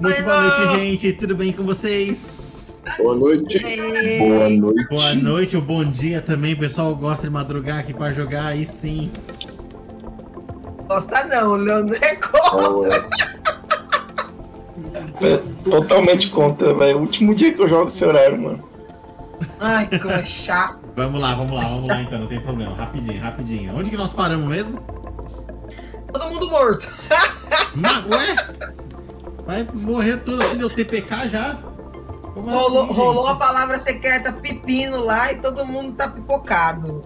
Muito boa noite, gente. Tudo bem com vocês? Boa noite. Boa noite. Boa noite ou bom dia também. O pessoal gosta de madrugar aqui pra jogar, aí sim. Gosta não, Leandro é contra. É, totalmente contra, velho. O último dia que eu jogo esse horário, mano. Ai, que coisa chata. Vamos lá, vamos lá, vamos lá então, não tem problema. Rapidinho, rapidinho. Onde que nós paramos mesmo? Todo mundo morto. Ma ué? Vai morrer tudo assim, deu TPK já? Como Rolou, assim, rolou a palavra secreta pepino lá e todo mundo tá pipocado.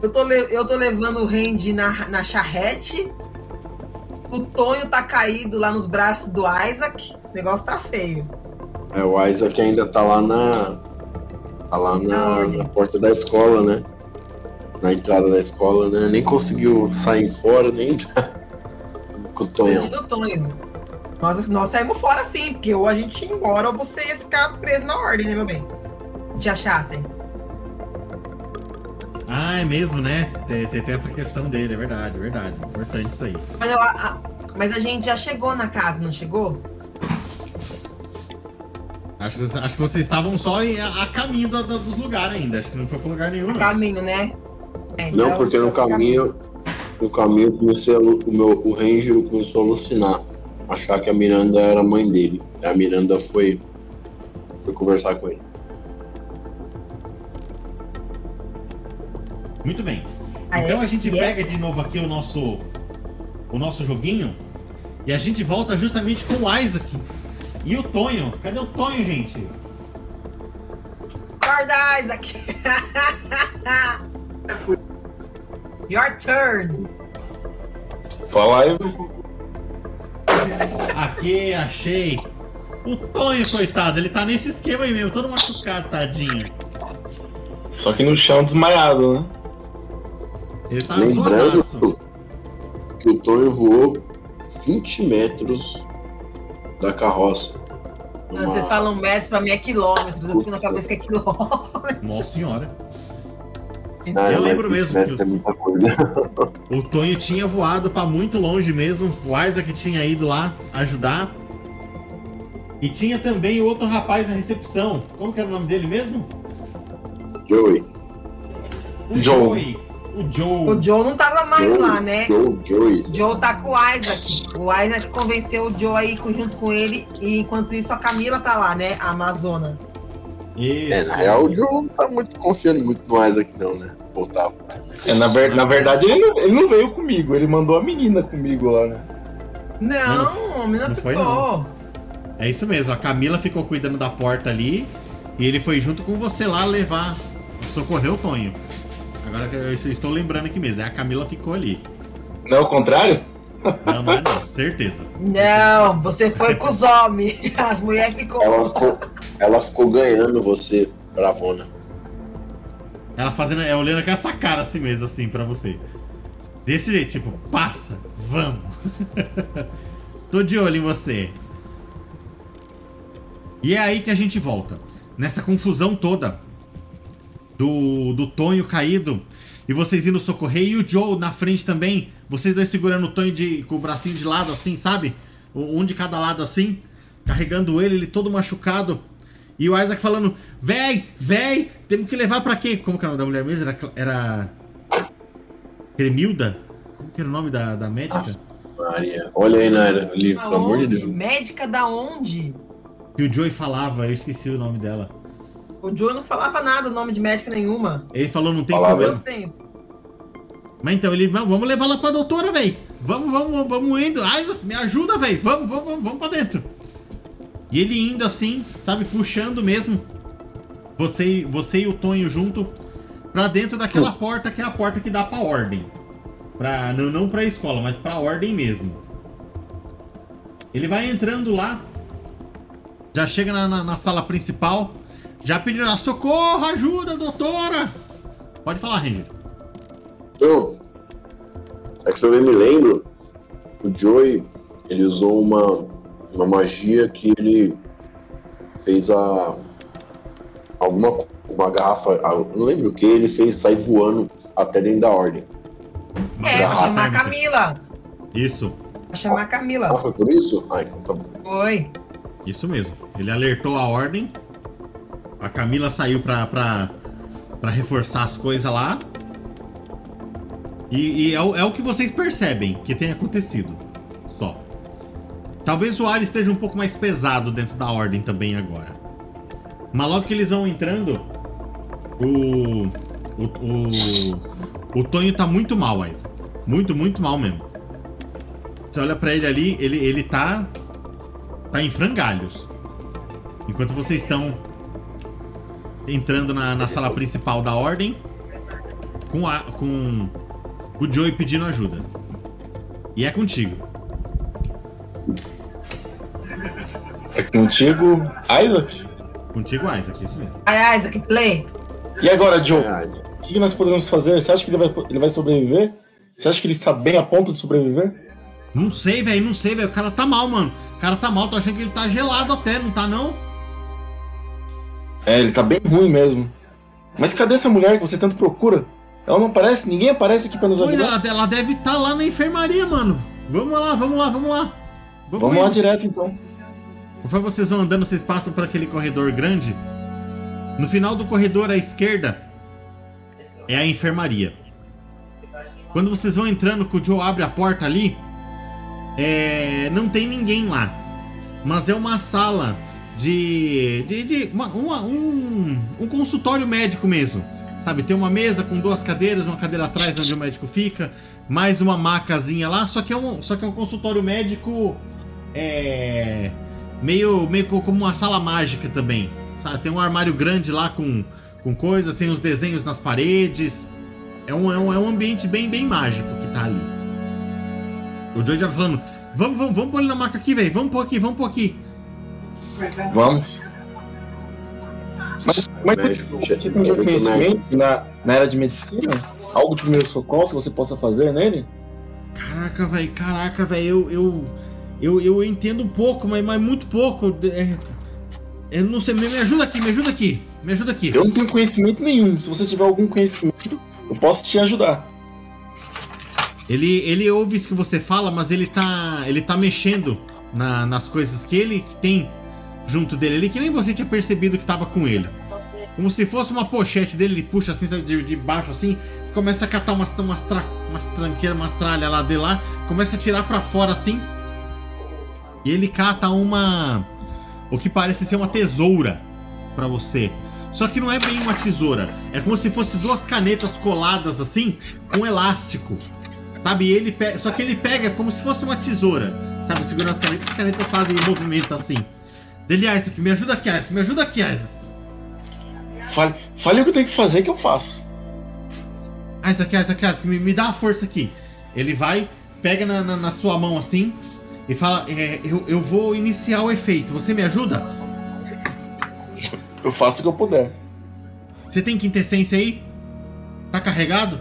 Eu tô, eu tô levando o Randy na, na charrete. O Tonho tá caído lá nos braços do Isaac. O negócio tá feio. É, o Isaac ainda tá lá na. Tá lá na, na porta da escola, né? Na entrada da escola, né? Nem conseguiu sair fora, nem entrar. Com o Tonhão. Perdido o Tonho. Nós, nós saímos fora sim, porque ou a gente ia embora ou você ia ficar preso na ordem, né, meu bem? Te achassem. Ah, é mesmo, né? Tem, tem- tem essa questão dele, é verdade, é verdade. Importante isso aí. Mas, eu- a, a- mas a gente já chegou na casa, não chegou? Acho que, acho que vocês estavam só em- a, a caminho do- do- dos lugares ainda. Acho que não foi pra lugar nenhum. No caminho, né? É, Não, então- porque no caminho. No caminho eu comecei a, o meu o Ranger começou a alucinar. Achar que a Miranda era a mãe dele. A Miranda foi. Foi conversar com ele. Muito bem. Ah, é? Então a gente é? pega de novo aqui o nosso o nosso joguinho e a gente volta justamente com o Isaac e o Tonho. Cadê o Tonho, gente? Acorda, Isaac! Your turn! Tua live. Aqui, achei. O Tonho, coitado, ele tá nesse esquema aí mesmo, todo machucado, tadinho. Só que no chão desmaiado, né? Ele tá Lembrando zoadaço. que o Tonho voou 20 metros da carroça. Quando vocês falam metros, pra mim é quilômetros. Eu fico na cabeça que é quilômetros. Nossa senhora. Ah, eu lembro 20 mesmo que coisa. O Tonho tinha voado pra muito longe mesmo. O Isaac tinha ido lá ajudar. E tinha também o outro rapaz na recepção. Como que era o nome dele mesmo? Joey. O Joe. Joey. O Joe. O Joe não tava mais Joey, lá, né? Joe, Joey. O Joe tá com o Isaac. O Isaac convenceu o Joe aí junto com ele. E enquanto isso, a Camila tá lá, né? A Amazona. Isso. É, na real, o Joe não tá muito confiando muito no Isaac, não, né? Voltava. É, na, ver- na verdade, ele não, ele não veio comigo, ele mandou a menina comigo lá, né? Não, a menina não foi, ficou. É isso mesmo. A Camila ficou cuidando da porta ali. E ele foi junto com você lá levar. Socorrer o Tonho. Agora que eu estou lembrando aqui mesmo. É a Camila ficou ali. Não é o contrário? Não, não é não. Certeza. Não, você foi com os homens. As mulheres ficou. Ela ficou, ela ficou ganhando você, bravona. Ela fazendo, é olhando com essa cara assim mesmo, assim, pra você. Desse jeito, tipo, passa, vamos. Tô de olho em você. E é aí que a gente volta. Nessa confusão toda do, do Tonho caído e vocês indo socorrer e o Joe na frente também. Vocês dois segurando o Tonho de, com o bracinho de lado assim, sabe? Um de cada lado assim, carregando ele, ele todo machucado. E o Isaac falando: Véi, véi, temos que levar pra quê? Como que é o nome da mulher mesmo? Era. era... Cremilda? Como que era o nome da, da médica? Maria. Olha aí, Naira, ali, pelo amor de? Deus. Médica da onde? Que o Joey falava, eu esqueci o nome dela. O Joe não falava nada, o nome de médica nenhuma. Ele falou: não tem Falava. Problema. tempo. Mas então ele, "Não, vamos levar lá pra doutora, véi. Vamos, vamos, vamos indo. Isaac, me ajuda, véi. Vamos, vamos, vamos, vamos pra dentro. E ele indo assim, sabe, puxando mesmo. Você, e- você e o Tonho junto pra dentro daquela porta que é a porta que dá pra ordem. Pra, não, não pra escola, mas pra ordem mesmo. Ele vai entrando lá. Já chega na, na- na sala principal. Já pedindo lá, socorro, ajuda, doutora. Pode falar, Ranger. Então, é que se eu bem me lembro, o Joey, ele usou uma, uma magia que ele fez a. alguma uma garrafa, não lembro o que, ele fez sair voando até dentro da ordem. Uma É, pra garrafa chamar a. Camila. Isso. Pra chamar a Ah, Camila. foi por isso? Ah, então tá bom. Foi. Isso mesmo. Ele alertou a ordem. A Camila saiu pra, pra, pra reforçar as coisas lá. E, e é, o, é o que vocês percebem que tem acontecido. Só. Talvez o ar esteja um pouco mais pesado dentro da ordem também agora. Mas logo que eles vão entrando, o. O, o, o Tonho tá muito mal, Isaac. Muito, muito mal mesmo. Você olha pra ele ali, ele, ele tá. tá em frangalhos. Enquanto vocês estão entrando na, na sala principal da ordem, com, a, com o Joey pedindo ajuda. E é contigo. É contigo, Isaac? Contigo, Isaac, isso mesmo. Ai, Isaac, play. E agora, Joe? É, O que nós podemos fazer? Você acha que ele vai, ele vai sobreviver? Você acha que ele está bem a ponto de sobreviver? Não sei, velho, não sei, velho. O cara tá mal, mano. O cara tá mal, tô achando que ele tá gelado até, não tá não? É, ele tá bem ruim mesmo. Mas cadê essa mulher que você tanto procura? Ela não aparece? Ninguém aparece aqui pra nos ajudar? ela, ela deve estar lá na enfermaria, mano. Vamos lá, vamos lá, vamos lá. Vamos lá direto então. Conforme vocês vão andando, vocês passam por aquele corredor grande. No final do corredor à esquerda é a enfermaria. Quando vocês vão entrando, que o Joe abre a porta ali, é, não tem ninguém lá. Mas é uma sala de. de, de- uma- uma- um, um consultório médico mesmo. Sabe, tem uma mesa com duas cadeiras, uma cadeira atrás onde o médico fica, mais uma macazinha lá, só que é um, só que é um consultório médico. É meio, meio co- como uma sala mágica também. Sabe? Tem um armário grande lá com, com coisas, tem os desenhos nas paredes. É um, é um, é um ambiente bem, bem mágico que tá ali. O Joey já falando: vamos, vamos, vamos pôr ele na maca aqui, velho. Vamos pôr aqui, vamos pôr aqui. Vamos. Mas, mas médico, você tem algum médico, conhecimento na, na área de medicina? Algo de primeiro socorro que você possa fazer nele? Caraca, velho, caraca, velho. Eu, eu, eu, eu entendo um pouco, mas, mas muito pouco. É, eu não sei, me, me ajuda aqui, me ajuda aqui. Me ajuda aqui. Eu não tenho conhecimento nenhum. Se você tiver algum conhecimento, eu posso te ajudar. Ele, ele ouve isso que você fala, mas ele tá, ele tá mexendo na- nas coisas que ele tem junto dele. Ele que nem você tinha percebido que tava com ele. Como se fosse uma pochete dele, ele puxa assim, sabe, de, de baixo assim, começa a catar umas, umas, tra, umas tranqueiras, umas tralhas lá de lá, começa a tirar pra fora assim. E ele cata uma. O que parece ser uma tesoura pra você. Só que não é bem uma tesoura. É como se fosse duas canetas coladas assim, com elástico. Sabe? Ele pega, só que ele pega como se fosse uma tesoura. Sabe? Segurando as canetas, as canetas fazem movimento assim. Dele, Isaac, me ajuda aqui, Isaac, me ajuda aqui, Isaac. Fale, fale o que eu tenho que fazer que eu faço. Isaac, Isaac, Isaac, me, me dá a força aqui. Ele vai, pega na, na- na sua mão assim e fala: é, eu, eu vou iniciar o efeito. Você me ajuda? Eu faço o que eu puder. Você tem quintessência aí? Tá carregado?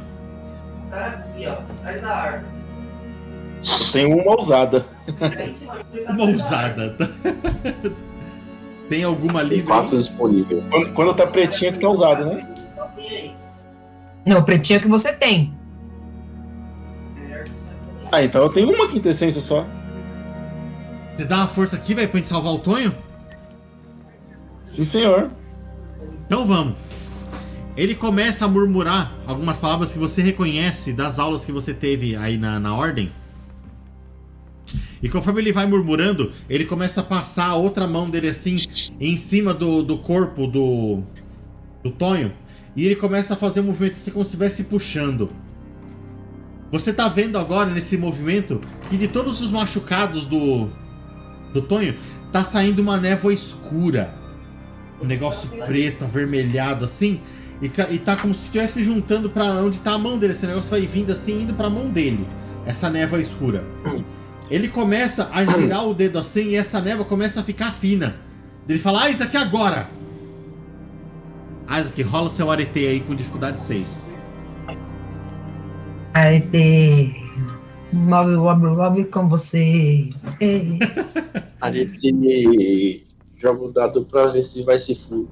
Tá aqui, ó. Aí da árvore. Eu tenho uma ousada. É aí. Uma ousada. Tem alguma Tem livre? quatro aí? disponível. Quando, quando tá pretinha que tá ousada, né? Aí? Não, o pretinho que você tem. Ah, então eu tenho uma quintessência só. Você dá uma força aqui, velho, pra gente salvar o Tonho? Sim, senhor. Então vamos. Ele começa a murmurar algumas palavras que você reconhece das aulas que você teve aí na, na ordem. E conforme ele vai murmurando, ele começa a passar a outra mão dele assim em cima do, do corpo do, do Tonho. E ele começa a fazer um movimento assim como se estivesse puxando. Você tá vendo agora nesse movimento que de todos os machucados do, do Tonho, tá saindo uma névoa escura um negócio preto, avermelhado assim, e, e tá como se estivesse juntando pra onde tá a mão dele. Esse negócio vai vindo assim, indo pra mão dele, essa névoa escura. Ele começa a girar o dedo assim e essa névoa começa a ficar fina. Ele fala: Ah, Isaac, agora! Isaac, rola seu arete aí com dificuldade 6. Aí tem. Move, move, move com você. Arete. Joga o dado pra ver se vai se fuder.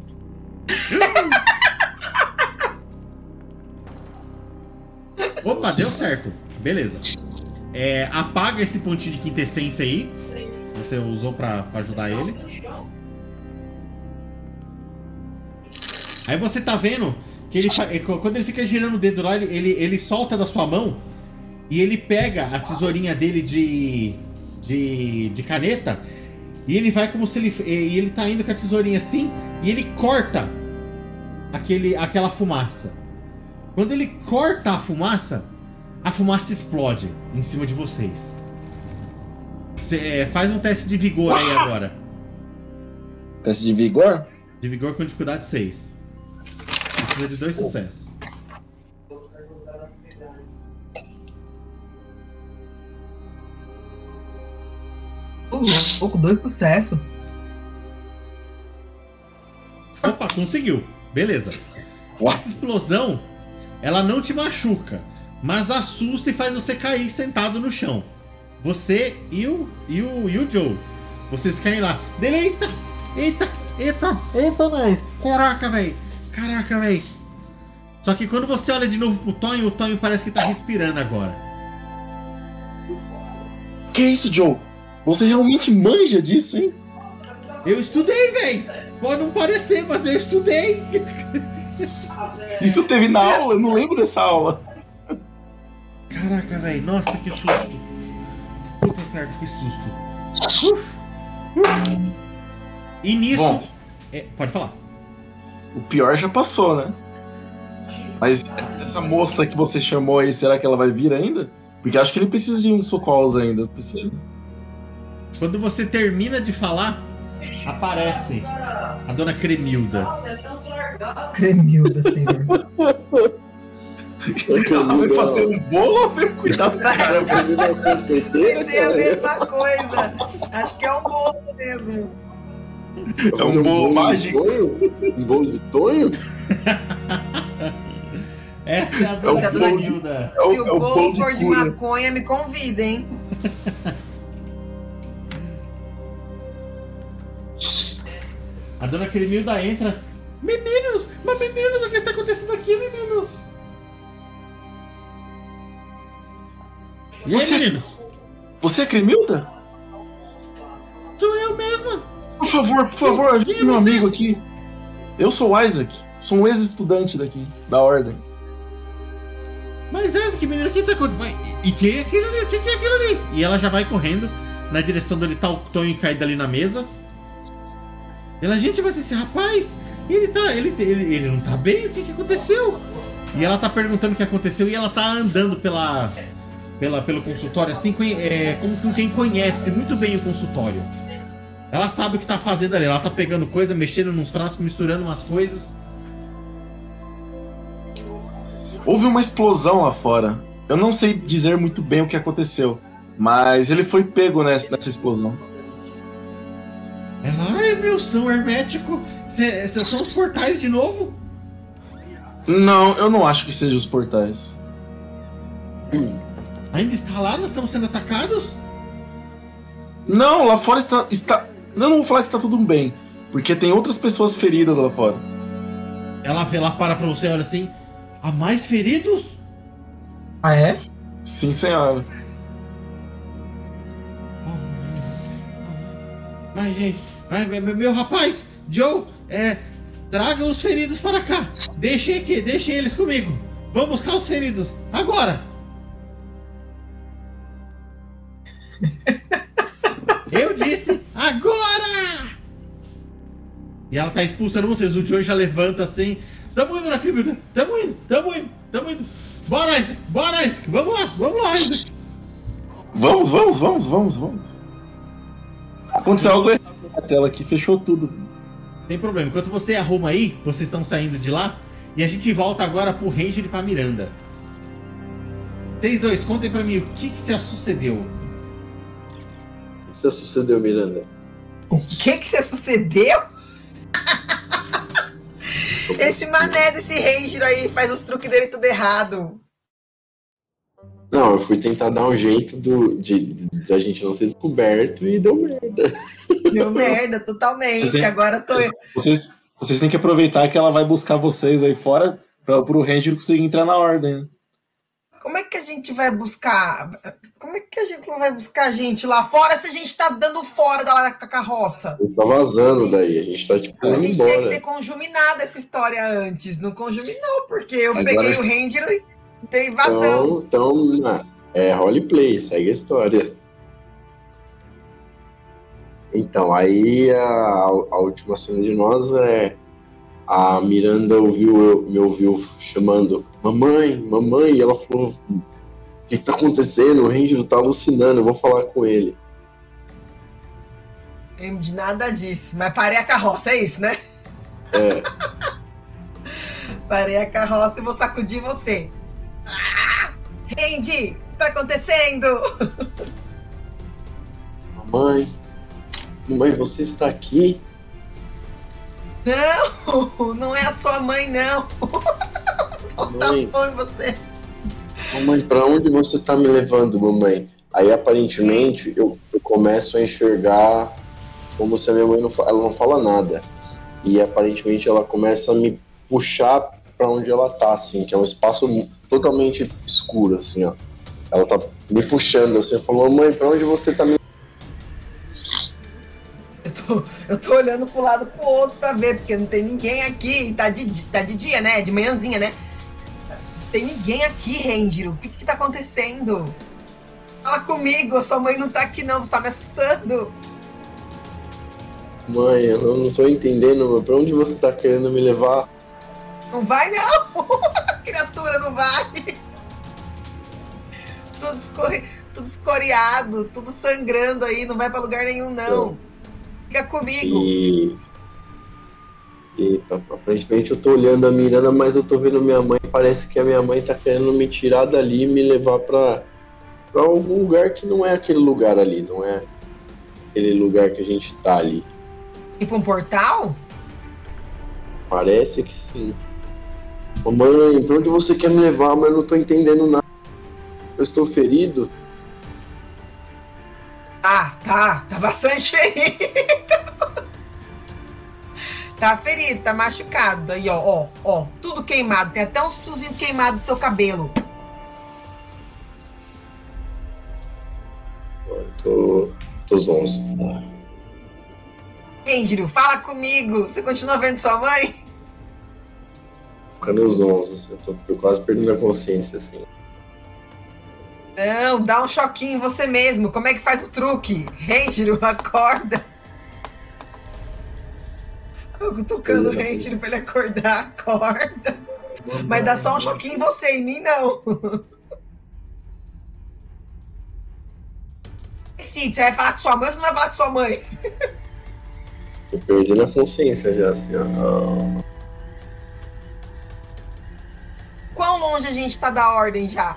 Opa, deu certo. Beleza. É, apaga esse pontinho de quintessência aí. você usou pra ajudar ele. Aí você tá vendo que ele quando ele fica girando o dedo lá, ele, ele, ele solta da sua mão e ele pega a tesourinha dele de, de, de caneta e ele vai como se ele. E ele tá indo com a tesourinha assim e ele corta aquele, aquela fumaça. Quando ele corta a fumaça, a fumaça explode em cima de vocês. Você é, faz um teste de vigor aí agora. Teste de vigor? De vigor com dificuldade 6. Precisa de dois sucessos. Uh, pouco dois sucesso. Opa, conseguiu. Beleza. Essa explosão, ela não te machuca, mas assusta e faz você cair sentado no chão. Você e o, e o, e o Joe. Vocês caem lá. Dele, eita! Eita! Eita! Eita, nós! Caraca, velho! Caraca, velho! Só que quando você olha de novo pro Tonho, o Tonho parece que tá respirando agora. Que isso, Joe? Você realmente manja disso, hein? Eu estudei, velho! Pode não parecer, mas eu estudei! Isso teve na aula? Eu não lembro dessa aula. Caraca, velho, nossa, que susto. Puta merda, que susto. Uf, uf. E nisso. Bom. É, pode falar. O pior já passou, né? Mas essa moça que você chamou aí, será que ela vai vir ainda? Porque acho que ele precisa de uns socorros ainda. Precisa. Quando você termina de falar, aparece a dona Cremilda. Cremilda, senhor. Ela vai fazer um bolo ou veio cuidar do cara? Pensei a mesma coisa. Acho que é um bolo mesmo. É um bolo mágico. Um bolo de tonho? Essa é a dona é Cremilda. É Se o é o bolo bolo de for de cura. maconha, me convida, hein? A dona Cremilda entra. Meninos! Mas meninos, o que está acontecendo aqui, meninos? E aí, Você- meninos? Você é Cremilda? Sou eu mesma! Por favor, por favor, ajude Quem é meu você? amigo aqui. Eu sou o Isaac. Sou um ex-estudante daqui, da Ordem. Mas que menino aqui tá com. Mas, E quem é aquilo ali? O que que é aquilo ali? E ela já vai correndo na direção onde tá o Tonho caído ali na mesa. Ela, gente, mas esse rapaz, ele tá. Ele, ele, ele não tá bem? O que que aconteceu? E ela tá perguntando o que aconteceu e ela tá andando pela. Pela, pelo consultório, assim, é, como com quem conhece muito bem o consultório. Ela sabe o que tá fazendo ali. Ela tá pegando coisa, mexendo nos frascos, misturando umas coisas. Houve uma explosão lá fora. Eu não sei dizer muito bem o que aconteceu, mas ele foi pego nessa, nessa explosão. Ela, ai meu, são hermético. Esses são os portais de novo? Não, eu não acho que seja os portais. Ainda está lá? Nós estamos sendo atacados? Não, lá fora está. está... Eu não vou falar que está tudo bem, porque tem outras pessoas feridas lá fora. Ela vê lá, para pra você, olha assim. Há mais feridos? Ah, é? Sim, senhora. Mas, gente, mas, meu, meu rapaz, Joe, é. Traga os feridos para cá. Deixem aqui, deixem eles comigo. Vamos buscar os feridos. Agora! E ela tá expulsando vocês. O Joe já levanta assim. Tamo indo na Cribilda. Tamo indo, tamo indo, tamo indo. Bora, Isaac! Bora, Isaac! Vamos lá, vamos lá, Isaac! Vamos, vamos, vamos, vamos, vamos. Aconteceu algo na tela aqui, fechou tudo. Tem problema. Enquanto você arruma aí, vocês estão saindo de lá. E a gente volta agora pro Ranger e pra Miranda. Vocês dois, contem pra mim o que, que se sucedeu. O que você sucedeu, Miranda? O que que você sucedeu? Esse mané desse Ranger aí faz os truques dele tudo errado. Não, eu fui tentar dar um jeito do, de, da gente não ser descoberto e deu merda. Deu merda, totalmente. Tem- Agora tô eu. Vocês, vocês têm que aproveitar que ela vai buscar vocês aí fora para pro Ranger conseguir entrar na ordem. Como é que a gente vai buscar? Como é que a gente não vai buscar gente lá fora se a gente tá dando fora da, carroça? Ele tá vazando daí. A gente tá tipo A gente tinha que embora. ter conjuminado essa história antes. Não conjuminou, porque eu Agora- peguei o Ranger e dei vazão. Então, então é roleplay, segue a história. Então, aí a, a última cena de nós é a Miranda ouviu, me ouviu chamando mamãe, mamãe, e ela falou: O que, que tá acontecendo? O Ranger tá alucinando, eu vou falar com ele. Lembro de nada disso. Mas parei a carroça, é isso, né? É, Parei a carroça e vou sacudir você. Ah! Randy, o que tá acontecendo? mamãe, mamãe, você está aqui? Não, não é a sua mãe, não. Tá Mãe, bom em você. Mamãe, pra onde você tá me levando, mamãe? Aí aparentemente eu, eu começo a enxergar como se a minha mãe não, ela não fala nada. E aparentemente ela começa a me puxar pra onde ela tá, assim, que é um espaço totalmente escuro, assim, ó. Ela tá me puxando, assim, falou, mamãe, pra onde você tá me Eu tô, eu tô olhando pro lado pro outro pra ver, porque não tem ninguém aqui. Tá de, tá de dia, né? De manhãzinha, né? Não tem ninguém aqui, Ranger. O que que tá acontecendo? Fala comigo, sua mãe não tá aqui não, você tá me assustando. Mãe, eu não tô entendendo. Pra onde você tá querendo me levar? Não vai não! Criatura, não vai! Tudo, escorre, tudo escoriado, tudo sangrando aí, não vai pra lugar nenhum não. Fica comigo. E. E aparentemente eu tô olhando a Miranda, mas eu tô vendo minha mãe. Parece que a minha mãe tá querendo me tirar dali e me levar pra, pra algum lugar que não é aquele lugar ali, não é aquele lugar que a gente tá ali. Tipo um portal? Parece que sim. Mamãe, pra onde você quer me levar? Mas eu não tô entendendo nada. Eu estou ferido. Ah, tá. Tá bastante ferido. Tá ferido, tá machucado. Aí, ó, ó, ó. Tudo queimado. Tem até uns fiozinhos queimados do seu cabelo. Eu tô. tô zonzo. Andrew, fala comigo. Você continua vendo sua mãe? Ficando zonzo. assim, Eu tô quase perdendo a consciência, assim. Não, dá um choquinho em você mesmo. Como é que faz o truque? Ranger, acorda. Eu cutucando o Ranger pra ele acordar, acorda. Mas dá só um choquinho em você, em mim não. Cid, você vai falar com sua mãe ou você não vai falar com sua mãe? Tô perdendo a consciência já, assim, ó. Quão longe a gente tá da ordem já?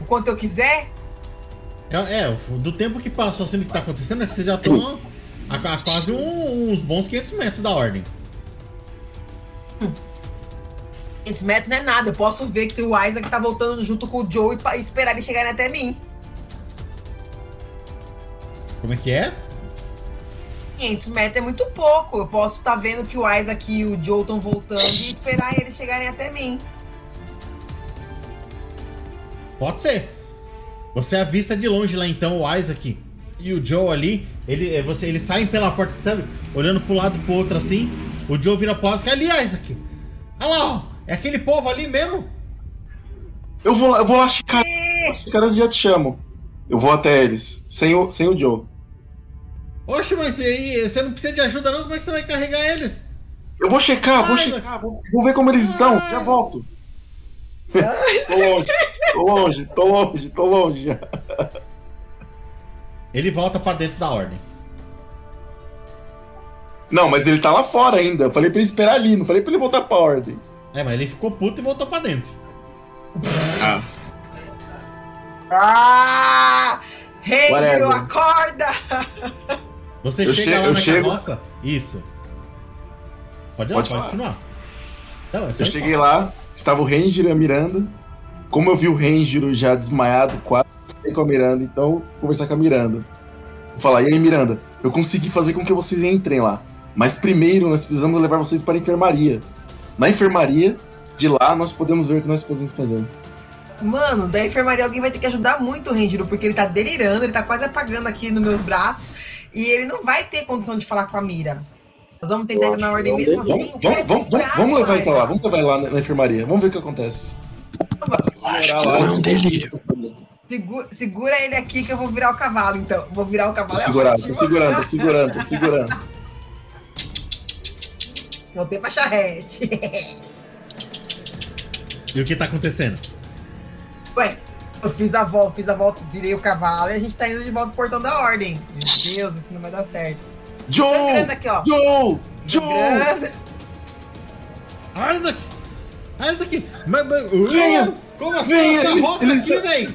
O quanto eu quiser? É, é, do tempo que passou assim do que tá acontecendo, é que vocês já estão a, a quase um- uns bons 500 metros da ordem. 500 metros não é nada. Eu posso ver que o Isaac tá voltando junto com o Joe e esperar eles chegarem até mim. Como é que é? 500 metros é muito pouco. Eu posso estar vendo que o Isaac e o Joe estão voltando e esperar eles chegarem até mim. Pode ser. Você avista de longe lá então o Isaac e o Joe ali. Ele, é, você, eles saem pela porta, sabe? Olhando pro lado e pro outro assim. O Joe vira pro Isaac. Ali, Isaac! Olha lá, ó. É aquele povo ali mesmo? Eu vou, eu vou lá, Chicaras. Ih, Chicaras já te chamo. Eu vou até eles, sem o, sem o Joe. Oxe, mas e aí, você não precisa de ajuda não? Como é que você vai carregar eles? Eu vou checar, vou Ai, checar, vou, vou ver como eles estão, Ai. já volto. tô longe, tô longe, tô longe, tô longe. Ele volta pra dentro da ordem. Não, mas ele tá lá fora ainda. Eu falei pra ele esperar ali, não falei pra ele voltar pra ordem. É, mas ele ficou puto e voltou pra dentro. Ah, Ah! Whatever. acorda! Você Eu chega che- lá eu na chego- carroça. Isso. Pode, ir Pode pode continuar. Não, é eu cheguei lá, estava o Ranger e a Miranda. Como eu vi o Ranger já desmaiado, quase falei com a Miranda, então vou conversar com a Miranda. Vou falar, e aí, Miranda, eu consegui fazer com que vocês entrem lá. Mas primeiro nós precisamos levar vocês para a enfermaria. Na enfermaria, de lá, nós podemos ver o que nós podemos fazer. Mano, da enfermaria alguém vai ter que ajudar muito o Renjiro, porque ele tá delirando, ele tá quase apagando aqui nos meus braços. E ele não vai ter condição de falar com a Mira. Nós vamos tentar Eu ir na acho ordem que mesmo não assim. Vamos, vamos, vamos, vamos, vamos levar ele pra lá, vamos levar ele lá na, na enfermaria. Vamos ver o que acontece. Orar lá, é um vamos delírio. Segura, segura ele aqui que eu vou virar o cavalo, então. Vou virar o Tô cavalo. é segurando, tô segurando, tô segurando, tô segurando. Voltei pra charrete. E o que tá acontecendo? Ué, eu fiz a volta, fiz a volta, virei o cavalo e a gente tá indo de volta pro portão da ordem. Meu Deus, isso não vai dar certo. Sangrando Joe! aqui, ó. Joe! Joe! Sangrando. Isaac! Isaac! Mas, mas! Como assim? Venha, eles- aqui, velho!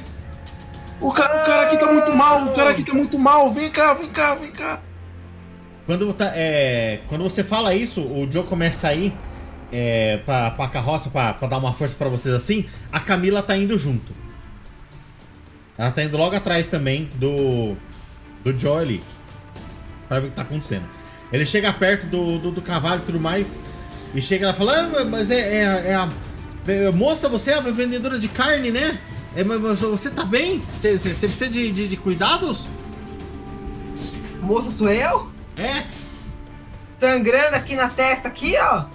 O cara, o cara aqui tá muito mal, o cara aqui tá muito mal. Vem cá, vem cá, vem cá. Quando, tá, é, quando você fala isso, o Joe começa a ir é, pra, pra carroça pra, pra dar uma força pra vocês assim. A Camila tá indo junto. Ela tá indo logo atrás também do, do Joe ali. Pra ver o que tá acontecendo. Ele chega perto do, do, do cavalo e tudo mais. E chega lá e fala: ah, mas é, é, é a. é, moça, você é a vendedora de carne, né? É, mas você tá bem? Você, você, você precisa de, de, de cuidados? Moça, sou eu? É? Sangrando aqui na testa, aqui, ó.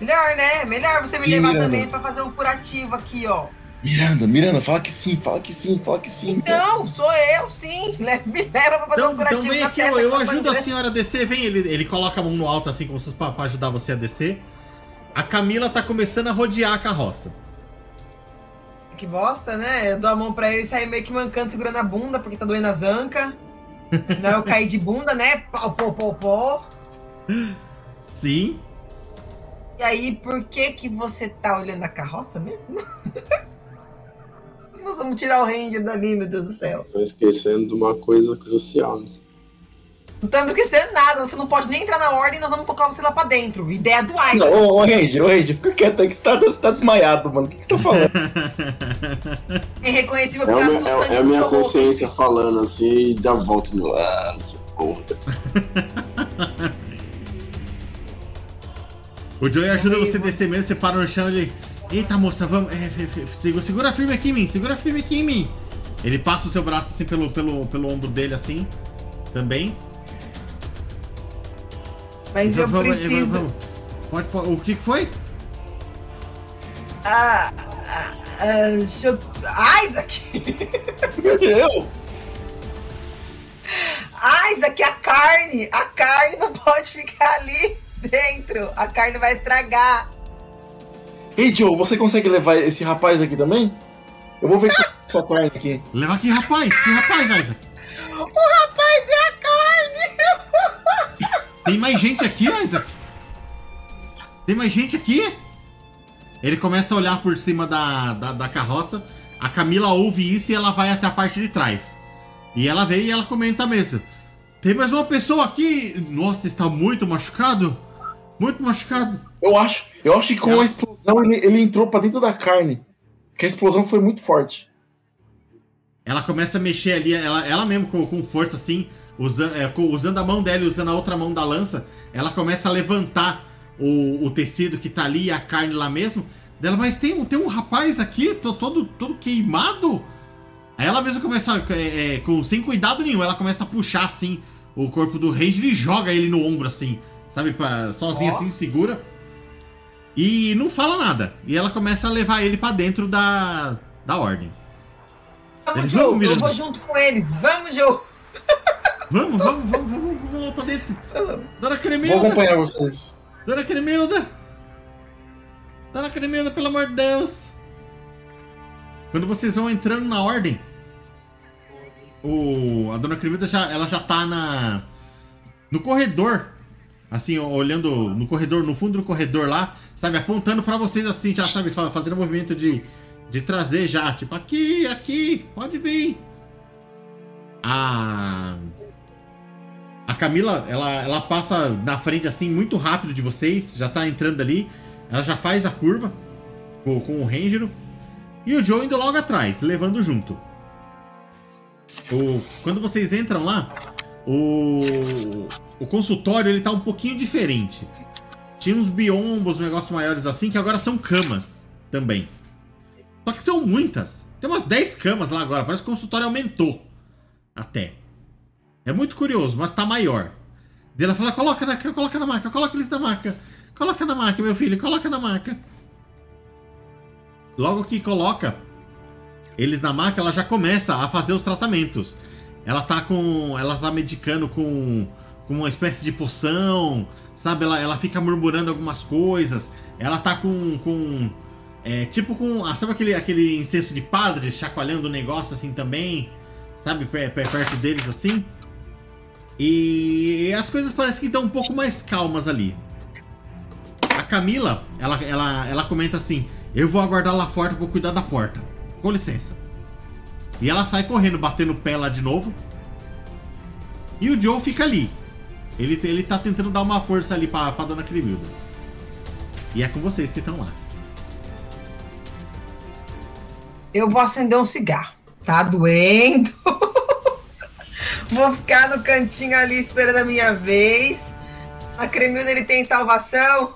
Melhor, né? Melhor você me Sim, levar Miranda. também pra fazer um curativo aqui, ó. Miranda, Miranda, fala que sim, fala que sim, fala que sim. Não, sou eu, sim. Me leva pra fazer Então, um curativo então vem aqui, testa. eu, eu tá ajudo a senhora a descer. Vem, ele, ele coloca a mão no alto assim, como se fosse pra, pra ajudar você a descer. A Camila tá começando a rodear a carroça. Que bosta, né? Eu dou a mão pra ele e saio meio que mancando, segurando a bunda, porque tá doendo as ancas. Senão eu caí de bunda, né? Pau, pau, pau, pau. Sim. E aí, por que que você tá olhando a carroça mesmo? Nós vamos tirar o ranger dali, meu Deus do céu. Tô esquecendo de uma coisa crucial. né? Não estamos esquecendo nada, você não pode nem entrar na ordem, nós vamos colocar você lá pra dentro. Ideia do Isaac. Não, ô, ô Ranger, ô Ranger, fica quieto aí que você tá, você tá desmaiado, mano. O que, que você tá falando? É reconhecível É, por a causa minha, do é- sangue é a minha seu rosto. consciência falando assim e dá volta no ar. Porra. O Joey ajuda você a descer mesmo, você para no chão ele. Eita moça, vamos. é, é, é, segura, segura firme aqui em mim, segura firme aqui em mim. Ele passa o seu braço assim pelo, pelo, pelo ombro dele assim. Também. Mas eu Vamos, vamos, preciso. pode- o que que foi? Ah, ah, ah, eu... Isaac! Eu? Isaac, a carne! A carne não pode ficar ali dentro. A carne vai estragar. Ei, Joe, você consegue levar esse rapaz aqui também? Eu vou ver que essa carne aqui. Leva aqui, rapaz. Que rapaz, Isaac? O rapaz é a carne! Tem mais gente aqui, Isaac? Tem mais gente aqui? Ele começa a olhar por cima da, da, da carroça. A Camila ouve isso e ela vai até a parte de trás. E ela vê e ela comenta mesmo. Tem mais uma pessoa aqui. Nossa, está muito machucado. Muito machucado. Eu acho, eu acho que com a explosão ele, ele entrou pra dentro da carne. Porque a explosão foi muito forte. Ela começa a mexer ali, ela, ela mesmo com, com força assim, usando, é, usando a mão dela e usando a outra mão da lança, ela começa a levantar o, o tecido que tá ali e a carne lá mesmo. Dela, mas tem, um- tem um rapaz aqui, tô todo, todo queimado. Aí ela mesmo começa, é, é, com, sem cuidado nenhum, ela começa a puxar assim o corpo do Ranger e joga ele no ombro assim, sabe, pra, sozinha Ó. assim, segura. E não fala nada. E ela começa a levar ele pra dentro da, da ordem. Vamos, Joe. Eu vou junto com eles. Vamos, Joe. Vamos, vamos, vamos, vamos, vamos lá pra dentro. Dona Vou Cremilda! acompanhar vocês. Dona Cremilda! Dona Cremilda, pelo amor de Deus! Quando vocês vão entrando na ordem, o, a Dona Cremilda já, ela já tá na, no corredor. Assim, olhando no corredor, no fundo do corredor lá, sabe? Apontando pra vocês assim, já sabe? fa- Fazendo movimento de, de trazer já. Tipo, aqui, aqui, pode vir. A. A Camila, ela, ela passa na frente assim muito rápido de vocês, já tá entrando ali. Ela já faz a curva com, com o Ranger. E o Joe indo logo atrás, levando junto. O, quando vocês entram lá, o, o consultório ele tá um pouquinho diferente. tinha uns biombos, negócios maiores assim, que agora são camas também. Só que são muitas. Tem umas 10 camas lá agora. Parece que o consultório aumentou. Até. É muito curioso, mas tá maior. Daí ela fala: coloca na, coloca na maca, coloca eles na maca. Coloca na maca, meu filho, coloca na maca. Logo que coloca eles na maca, ela já começa a fazer os tratamentos. Ela tá com. Ela tá medicando com, com uma espécie de poção. Sabe? Ela, ela fica murmurando algumas coisas. Ela tá com. com é, tipo com. ah, Sabe aquele, aquele incenso de padre chacoalhando o negócio assim também? Sabe? per- per- Perto deles assim. E as coisas parecem que estão um pouco mais calmas ali. A Camila, ela, ela, ela comenta assim: Eu vou aguardar lá fora, vou cuidar da porta. Com licença. E ela sai correndo, batendo o pé lá de novo. E o Joe fica ali. Ele, ele tá tentando dar uma força ali pra, pra dona Cremilda. E é com vocês que estão lá. Eu vou acender um cigarro. Tá doendo. vou ficar no cantinho ali esperando a minha vez. A Cremilda ele tem salvação.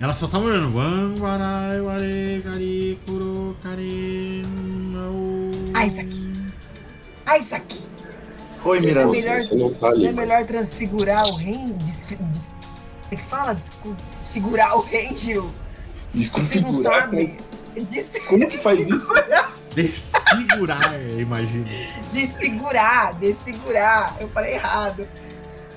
Ela só tá olhando. Wanguarai, ware, gari, kuro, kare, nao. Ah, isso aqui. Ah, isso aqui. Oi, É Miranda. melhor, Você não tá não ali. é melhor transfigurar o rei? Des, como é que fala? Desfigurar o rei, Gil? Vocês não Desconfigurar. sabem. Des- Como que faz isso? Desfigurar, imagina. Desfigurar, desfigurar. Eu falei errado.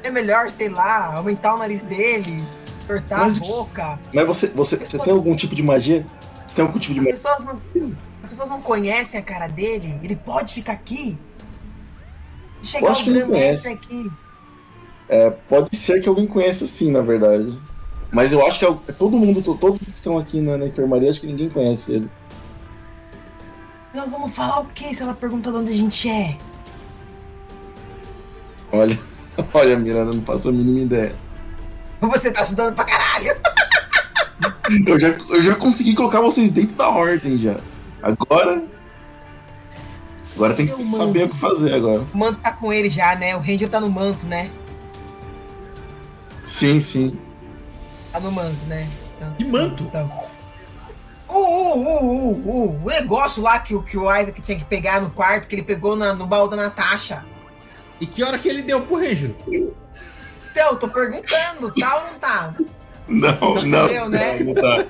É melhor, sei lá, aumentar o nariz dele, cortar Mas- a boca. Mas você, você, você tem algum tipo de magia? Você tem algum tipo de As magia? pessoas não, as pessoas não conhecem a cara dele. Ele pode ficar aqui. Chegar acho o que não Grandmaster aqui. É, pode ser que alguém conheça sim, na verdade. Mas eu acho que é é todo mundo, to- todos que estão aqui na, na enfermaria, acho que ninguém conhece ele. Nós vamos falar o que se ela perguntar de onde a gente é? Olha, olha, Miranda, não faço a mínima ideia. Você tá ajudando pra caralho. Eu já, eu já consegui colocar vocês dentro da ordem já. Agora. Agora tem que Meu saber o que fazer agora. O manto tá com ele já, né? O Ranger tá no manto, né? Sim, sim. Tá no manto, né? Então, Que manto? Então. O, o, o, negócio lá que, o- que o Isaac tinha que pegar no quarto, que ele pegou na- no baú da Natasha. E que hora que ele deu pro Ranger? Então, eu tô perguntando, tá ou não tá? Não, não. Entendeu, né? não, não tá.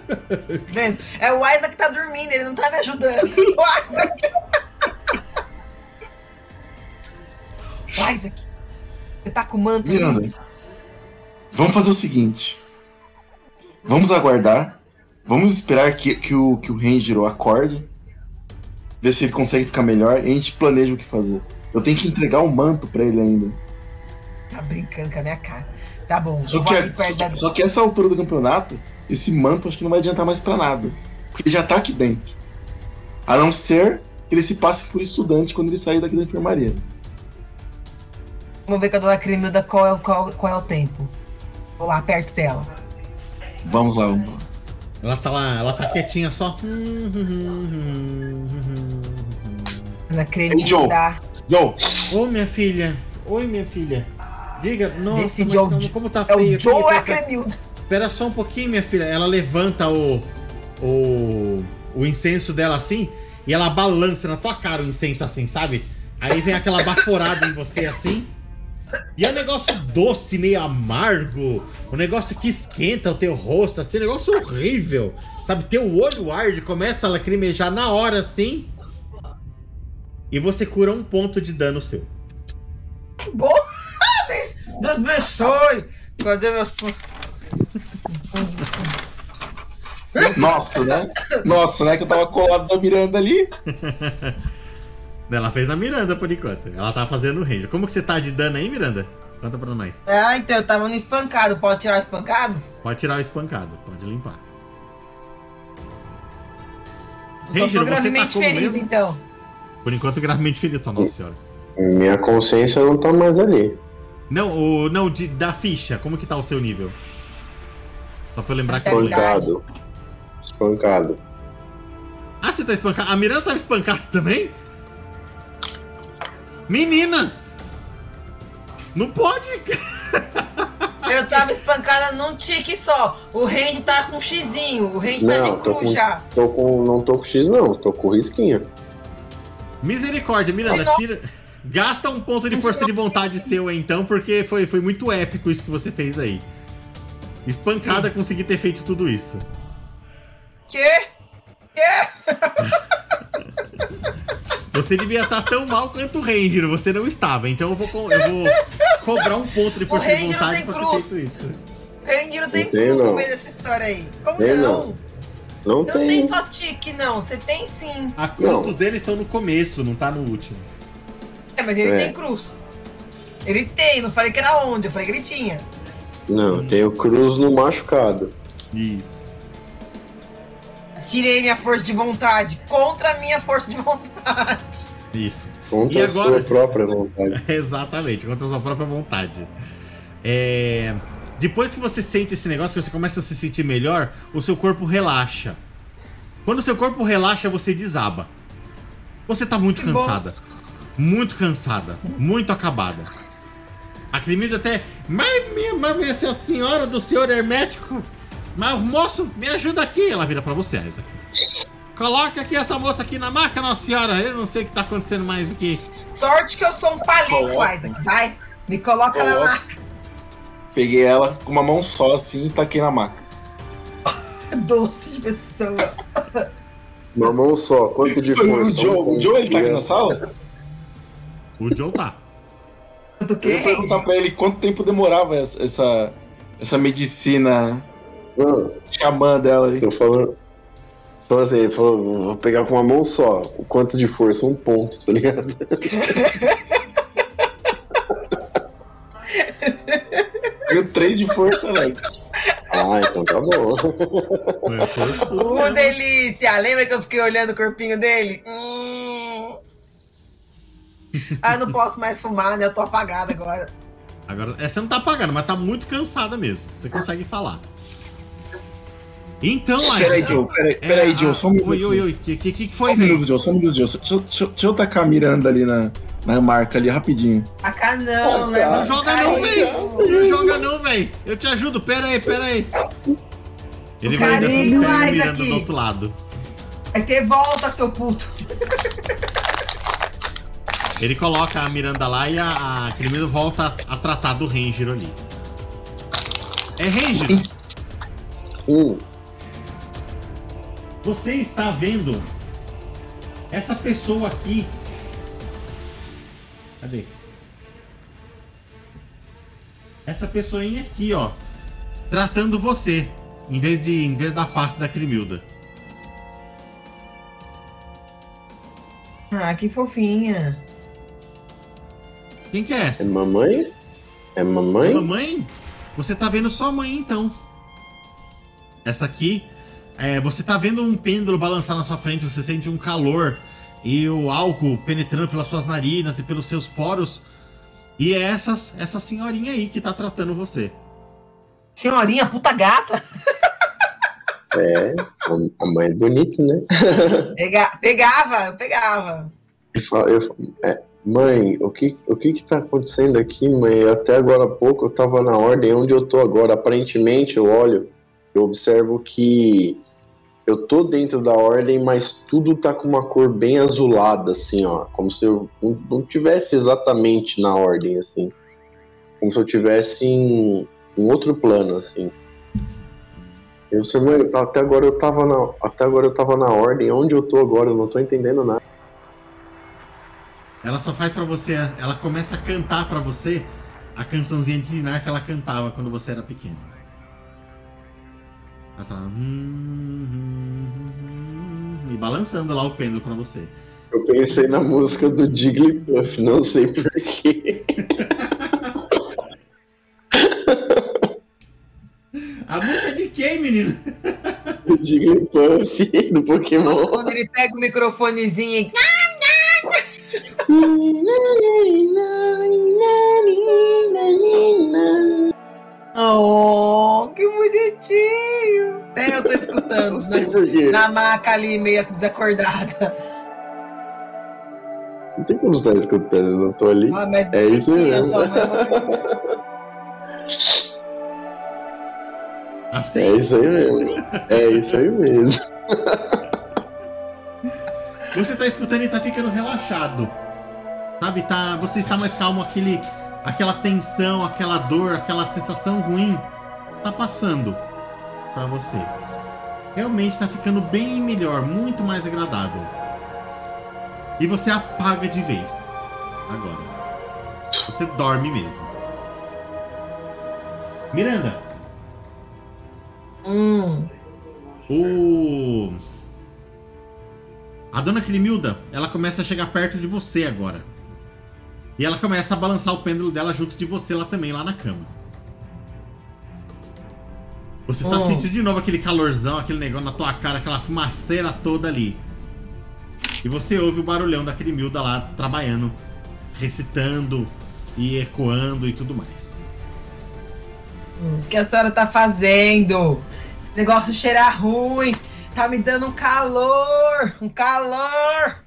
Vendo? É o Isaac que tá dormindo, ele não tá me ajudando. O Isaac. O Isaac. Você tá com o manto aí? Miranda, vamos fazer o seguinte. Vamos aguardar. Vamos esperar que, que, o, que o Ranger acorde. Ver se ele consegue ficar melhor. E a gente planeja o que fazer. Eu tenho que entregar o manto pra ele ainda. Tá brincando com a minha cara. Tá bom, Só que, ali só, da... só que essa altura do campeonato, esse manto acho que não vai adiantar mais pra nada. Porque ele já tá aqui dentro. A não ser que ele se passe por estudante quando ele sair daqui da enfermaria. Vamos ver com a dona Cremilda qual é, qual, qual é o tempo. Vou lá perto dela. Vamos lá, vamos lá. Ela tá lá, ela tá quietinha só. Joe. Cremilda. Joe, Ô minha filha, oi minha filha. Diga, nossa, Esse mas Joe- como, como tá É feio o aqui. Joe ou é a Cremilda? Espera só um pouquinho, minha filha. Ela levanta o, o, o incenso dela assim e ela balança na tua cara o incenso assim, sabe? Aí vem aquela baforada em você assim. E é um negócio doce, meio amargo. Um negócio que esquenta o teu rosto, assim, um negócio horrível. Sabe? Teu olho arde, começa a lacrimejar na hora assim. E você cura um ponto de dano seu. Que bom! Deus abençoe! Cadê meus... nossa, né? Nossa, né? Que eu tava colado da Miranda ali. Ela fez na Miranda por enquanto. Ela tá fazendo o range. Como que você tá de dano aí, Miranda? Conta pra nós. Ah, então eu tava no espancado. Pode tirar o espancado? Pode tirar o espancado, pode limpar. Só Ranger, tô você gravemente tá ferido, mesmo? então. Por enquanto, gravemente ferido, só nossa senhora. Minha consciência não tá mais ali. Não, o, não, de- da ficha, como que tá o seu nível? Só pra eu lembrar que eu. Verdade. Espancado. Espancado. Ah, você tá espancado? A Miranda tava espancada também? Menina! Não pode! Eu tava espancada num tique só. O range tá com um xizinho. O range tá Não, de tô cru com, já. tô com. Não tô com X, não. Tô com risquinho. Misericórdia, Miranda, Não. tira. Gasta um ponto de força de vontade seu aí, então, porque foi, foi muito épico isso que você fez aí. Espancada conseguir ter feito tudo isso. Quê? Quê? Você devia estar tão mal quanto o Ranger, você não estava. Então eu vou, co- eu vou cobrar um ponto de força de Ranger não vontade tem pra ter cruz. feito isso. Range não tem Não cruz no meio dessa história aí. Como Tem, não? não. Não Não tem tem. só tique, não. Você tem sim. A cruz Não. dos deles estão no começo, não tá no último. É, mas ele É. tem cruz. Ele tem, não falei que era onde, eu falei que ele tinha. Não, tem o cruz no machucado. Isso. Tirei minha força de vontade contra a minha força de vontade. Isso. Contra E a agora? sua própria vontade. Exatamente, contra a sua própria vontade. É, Depois que você sente esse negócio, que você começa a se sentir melhor, o seu corpo relaxa. Quando o seu corpo relaxa, você desaba. Você tá muito Que bom. cansada. Muito cansada. Muito acabada. A Crimilda até. Mas, minha, mas a senhora do senhor hermético. Mas moço, me ajuda aqui. Ela vira pra você, Isaac. Coloca aqui essa moça aqui na maca, nossa senhora. Eu não sei o que tá acontecendo mais aqui. Sorte que eu sou um palito, Coloca. Isaac. Vai, me coloca na Coloca. maca. Peguei ela com uma mão só assim e taquei na maca. Doce de pessoa. Uma mão só. Quanto de O força? Joe, Um o Joe ele tá aqui na sala? O Joe tá. Eu ia perguntar pra ele quanto tempo demorava essa, essa, essa medicina Xamã dela aí. tô falando. Falando assim, ele falou, vou pegar com uma mão só. O quanto de força? Um ponto, tá ligado? Tenho três de força, velho. Ah, então tá bom. Ô, delícia! Lembra que eu fiquei olhando o corpinho dele? Hum. Ah, eu não posso mais fumar, né? Eu tô apagada agora. Agora, é, você não tá apagando, mas tá muito cansada mesmo. Você consegue falar. Então, Peraí, Isaac, Joe, peraí, é, peraí, a- Joe, só um minuto. Oi, oi, oi. Que, que, que Só foi, um velho? minuto, Joe, só um minuto, Joe. Deixa, eu- deixa, deixa eu tacar a Miranda ali na, na marca ali, rapidinho. Acá não, Ah, né? Não joga não, velho. Não joga não, velho. Eu te ajudo. Pera aí, pera aí. Ele vai ainda Carinho, pega a. Miranda do outro lado. Vai ter volta, seu puto. Ele coloca a Miranda lá e a, a Crimino volta a, a tratar do Ranger ali. É Ranger, Um. Você está vendo essa pessoa aqui. Cadê? Essa pessoinha aqui, ó, tratando você, em vez de em vez da face da Crimilda. Ah, que fofinha. Quem que é É essa? mamãe? É É mamãe? mamãe? Você tá vendo sua mãe então. Essa aqui, é, você tá vendo um pêndulo balançar na sua frente, você sente um calor e o álcool penetrando pelas suas narinas e pelos seus poros. E é essa, essa senhorinha aí que tá tratando você. Senhorinha, puta gata. É. A mãe é bonita, né? Pega- pegava, eu pegava. Eu falo- eu falo, é, mãe, o que, o que que tá acontecendo aqui, mãe? Até agora há pouco eu tava na ordem, onde eu tô agora? Aparentemente eu olho, eu observo que eu tô dentro da ordem, mas tudo tá com uma cor bem azulada, assim, ó. Como se eu não, tivesse exatamente na ordem, assim. Como se eu tivesse em, outro plano, assim. Eu sei, até agora eu tava na, até agora eu tava na ordem, onde eu tô agora? Eu não tô entendendo nada. Ela só faz pra você, ela começa a cantar pra você a cançãozinha de Ninar que ela cantava quando você era pequeno. Ela tá lá, "Hum, hum, hum", e balançando lá o pêndulo pra você. Eu pensei na música do Jigglypuff, não sei porquê. A música de quem, menino? Do Jigglypuff, do Nossa, Pokémon. quando ele pega o microfonezinho e. Oh, que bonitinho! Tô escutando Não sei por quê. na, na maca ali, meio desacordada. Não tem como estar escutando, eu não tô ali. Ah, mas É isso mesmo. sua mãe é É Assim? isso aí mesmo. É isso aí mesmo. Você tá escutando e tá ficando relaxado. Sabe? Tá, você está mais calmo, aquele, aquela tensão, aquela dor, aquela sensação ruim tá passando pra você. Realmente tá ficando bem melhor, muito mais agradável. E você apaga de vez. Agora. Você dorme mesmo. Miranda, Hum. o. A dona Crimilda, ela começa a chegar perto de você agora. E ela começa a balançar o pêndulo dela junto de você lá também, lá na cama. Você tá Oh. sentindo de novo aquele calorzão, aquele negócio na tua cara, aquela fumaceira toda ali. E você ouve o barulhão da Crimilda lá trabalhando, recitando e ecoando e tudo mais. O que a senhora tá fazendo? Esse negócio cheira ruim. Tá me dando um calor. Um calor.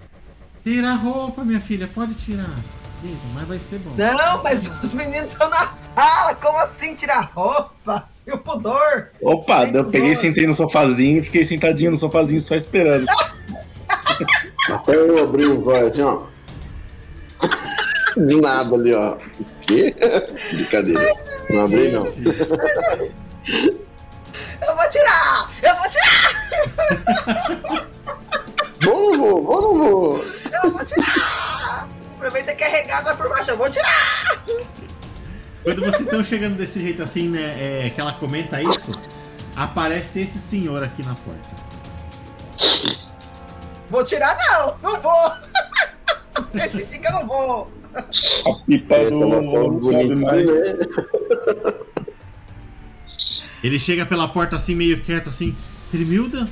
Tira a roupa, minha filha, pode tirar. Tira, mas vai ser bom. Não, mas os meninos estão na sala. Como assim tirar roupa? E o pudor? Opa, eu peguei, sentei no sofazinho e fiquei sentadinho no sofazinho só esperando. Até eu abri o vai assim, ó. Do nada ali, ó. O quê? Brincadeira. Não abri, não. Eu vou tirar! Eu vou tirar! Vou, não vou, vou, não vou. Eu vou tirar! Aproveita que é regada por baixo. Eu vou tirar! Quando vocês estão chegando desse jeito assim, né, é, que ela comenta isso, aparece esse senhor aqui na porta. Vou tirar, não! Não vou! Decidi que eu não vou! A pipa É, do sobe mais. né? Ele chega pela porta assim, meio quieto, assim, Crimilda?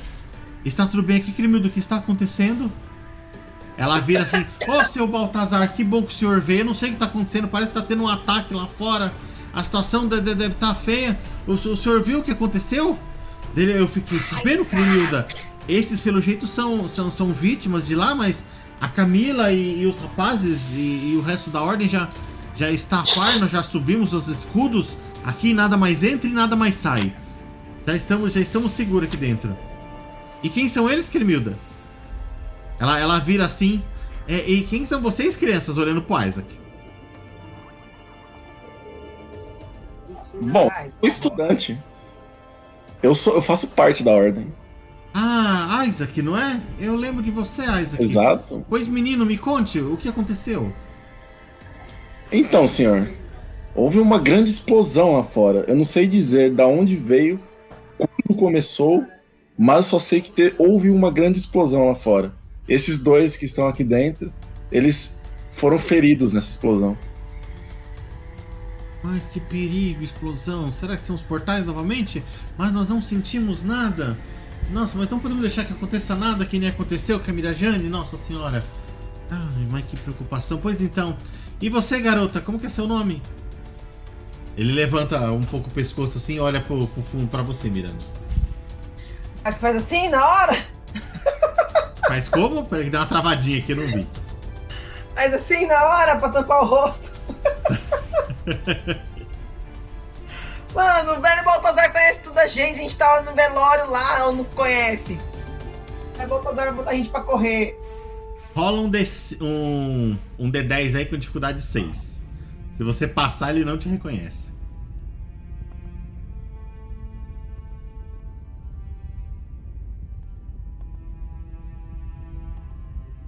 Está tudo bem aqui, Crimilda? O que está acontecendo? Ela vira assim, ô seu Baltazar, que bom que o senhor veio. Eu não sei o que está acontecendo, parece que está tendo um ataque lá fora. A situação de- de- deve estar feia. O, o senhor viu o que aconteceu? Dele, eu fiquei sabendo, Crimilda. Esses, pelo jeito, são, são, são vítimas de lá, mas a Camila e, e os rapazes e, e o resto da ordem já, já está a par, nós já subimos os escudos. Aqui nada mais entra e nada mais sai. Já estamos, já estamos seguros aqui dentro. E quem são eles, Cremilda? Ela, ela vira assim. É, e quem são vocês, crianças, olhando pro Isaac? Bom, sou estudante. Eu, sou, eu faço parte da ordem. Ah, Isaac, não é? Eu lembro de você, Isaac. Exato. Pois, menino, me conte o que aconteceu. Então, senhor, houve uma grande explosão lá fora. Eu não sei dizer da onde veio, quando começou, mas só sei que te- houve uma grande explosão lá fora. Esses dois que estão aqui dentro, eles foram feridos nessa explosão. Mas que perigo, explosão. Será que são os portais novamente? Mas nós não sentimos nada. Nossa, mas então podemos deixar que aconteça nada que nem aconteceu com a Mirajane? Nossa senhora. Ai, mas que preocupação. Pois então. E você, garota, como que é seu nome? Ele levanta um pouco o pescoço assim e olha pro, pro fundo pra você, Miranda. A que faz assim na hora? Mas como? Peraí que deu uma travadinha aqui, eu não vi. Faz assim na hora pra tampar o rosto. Mano, o velho Baltazar conhece tudo a gente. A gente tava no velório lá, ou não conhece. Aí o Baltazar vai botar a gente pra correr. Rola um, D, um, um D10 aí com dificuldade 6. Se você passar, ele não te reconhece.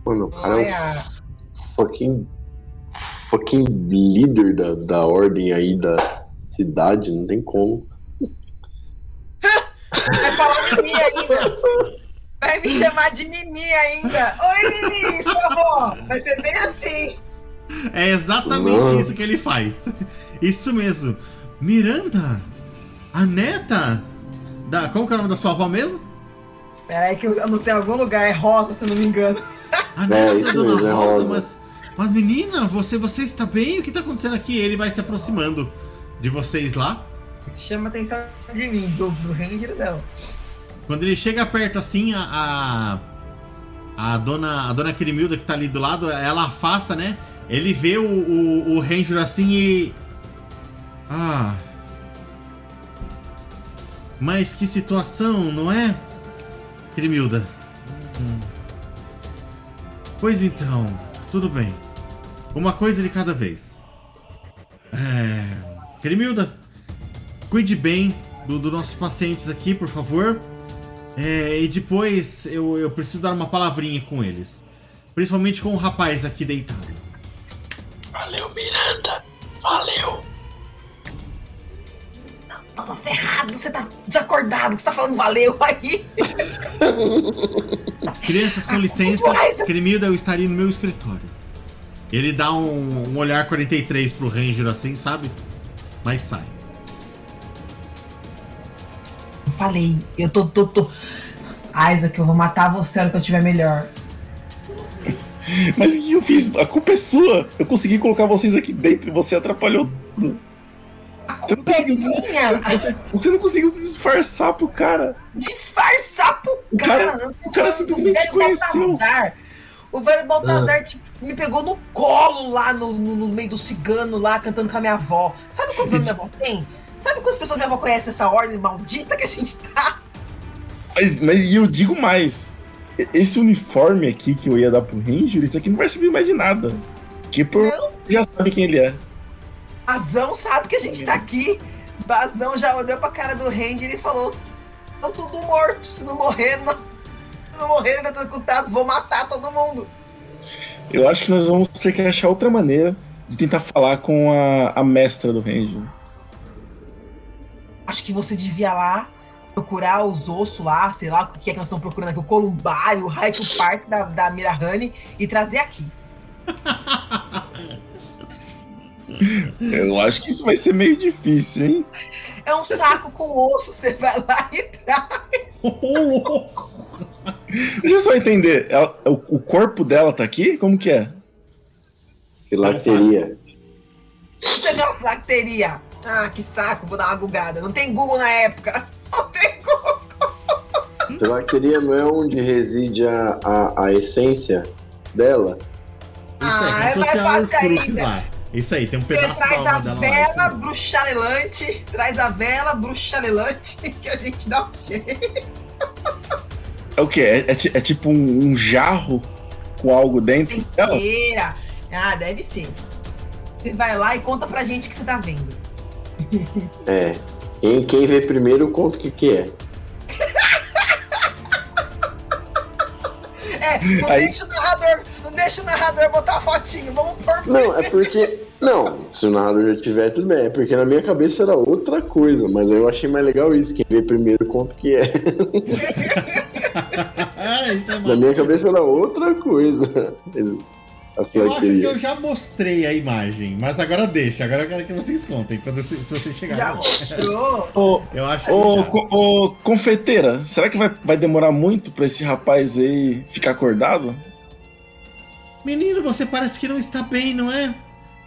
Mano, o cara é um fucking. Fucking líder da, da ordem aí da cidade, não tem como. vai falar Mimi ainda. Vai me chamar de Mimi ainda. Oi, Mimi, sua avó. Vai ser bem assim. É exatamente Não. isso que ele faz. Isso mesmo. Miranda, a neta da. Como que é o nome da sua avó mesmo? Pera aí que eu anotei algum lugar. É rosa, se eu não me engano. A neta da isso Dona mesmo, é Rosa, mas. Mas menina, você, você está bem? O que está acontecendo aqui? Ele vai se aproximando de vocês lá. Isso chama atenção de mim, do, do Ranger não. Quando ele chega perto assim, a. A, a dona. A dona Kirimilda que tá ali do lado, ela afasta, né? Ele vê o, o, o Ranger assim e. Ah. Mas que situação, não é? Crimilda. Hum. Pois então, tudo bem. Uma coisa de cada vez. É. Crimilda, cuide bem do- dos nossos pacientes aqui, por favor. É, e depois eu, eu preciso dar uma palavrinha com eles. Principalmente com o rapaz aqui deitado. Valeu, Miranda. Valeu. Todo ferrado, você tá desacordado, que você tá falando valeu aí. Crianças, com licença. Mas- Cremilda, eu estaria no meu escritório. Ele dá um, um olhar 43 pro Ranger assim, sabe? Mas sai. Falei, eu tô, tô, tô. Isaac, eu vou matar você a hora que eu tiver melhor. Mas o que eu fiz? A culpa é sua. Eu consegui colocar vocês aqui dentro e você atrapalhou tudo. A culpa é minha. Você, você não conseguiu se disfarçar pro cara. Disfarçar pro O cara- cara. O cara falando do simplesmente velho conheceu. Baltazar. O velho Baltazar tipo, me pegou no colo lá no, no- no meio do cigano lá, cantando com a minha avó. Sabe quantos anos minha avó tem? Sabe quantas pessoas minha avó conhece nessa ordem maldita que a gente tá? Mas, mas e eu digo mais. Esse uniforme aqui que eu ia dar pro Ranger, isso aqui não vai servir mais de nada. Que por... Já sabe quem ele é. Bazão sabe que a gente tá aqui. Bazão já olhou pra cara do Ranger e falou: Estão tudo morto. Se não morrer, não. Se não morrer, eletrocutado, vou matar todo mundo. Eu acho que nós vamos ter que achar outra maneira de tentar falar com a, a mestra do Ranger. Acho que você devia lá procurar os ossos lá, sei lá o que é que nós estamos procurando aqui, o columbário, o Haiku Park da, da Mirahane e trazer aqui. Eu acho que isso vai ser meio difícil, hein? É um saco com osso, você vai lá e traz. Ô, louco! Deixa eu só entender. ela- o, o corpo dela tá aqui? Como que é? Filacteria. Você vê uma flacteria. Ah, que saco, vou dar uma bugada. Não tem Google na época. Não tem Google. Filacteria não é onde reside a, a, a essência dela? Ah, é se mais a fácil ainda. Isso aí, tem um Você pedaço da traz a vela bruxalelante, traz a vela bruxalelante que a gente dá um jeito. É o quê? É, é é tipo um, um jarro com algo dentro? Inteira. Ah, deve ser. Você vai lá e conta pra gente o que você tá vendo. É. Quem, quem vê primeiro conta o que, que é. É, não Aí- deixa o narrador, deixa o narrador botar a fotinho, vamos pôr Não, é porque. Não, se o narrador já tiver, tudo bem. É porque na minha cabeça era outra coisa, mas aí eu achei mais legal isso. Quem vê primeiro conta que é. Isso é Na minha cabeça era outra coisa. Eu acho que eu já mostrei a imagem, mas agora deixa. Agora eu quero que vocês contem, quando se vocês chegarem. Já mostrou. Ô, Eu acho que ô, já. co- ô, confeiteira, será que vai, vai demorar muito pra esse rapaz aí ficar acordado? Menino, você parece que não está bem, não é?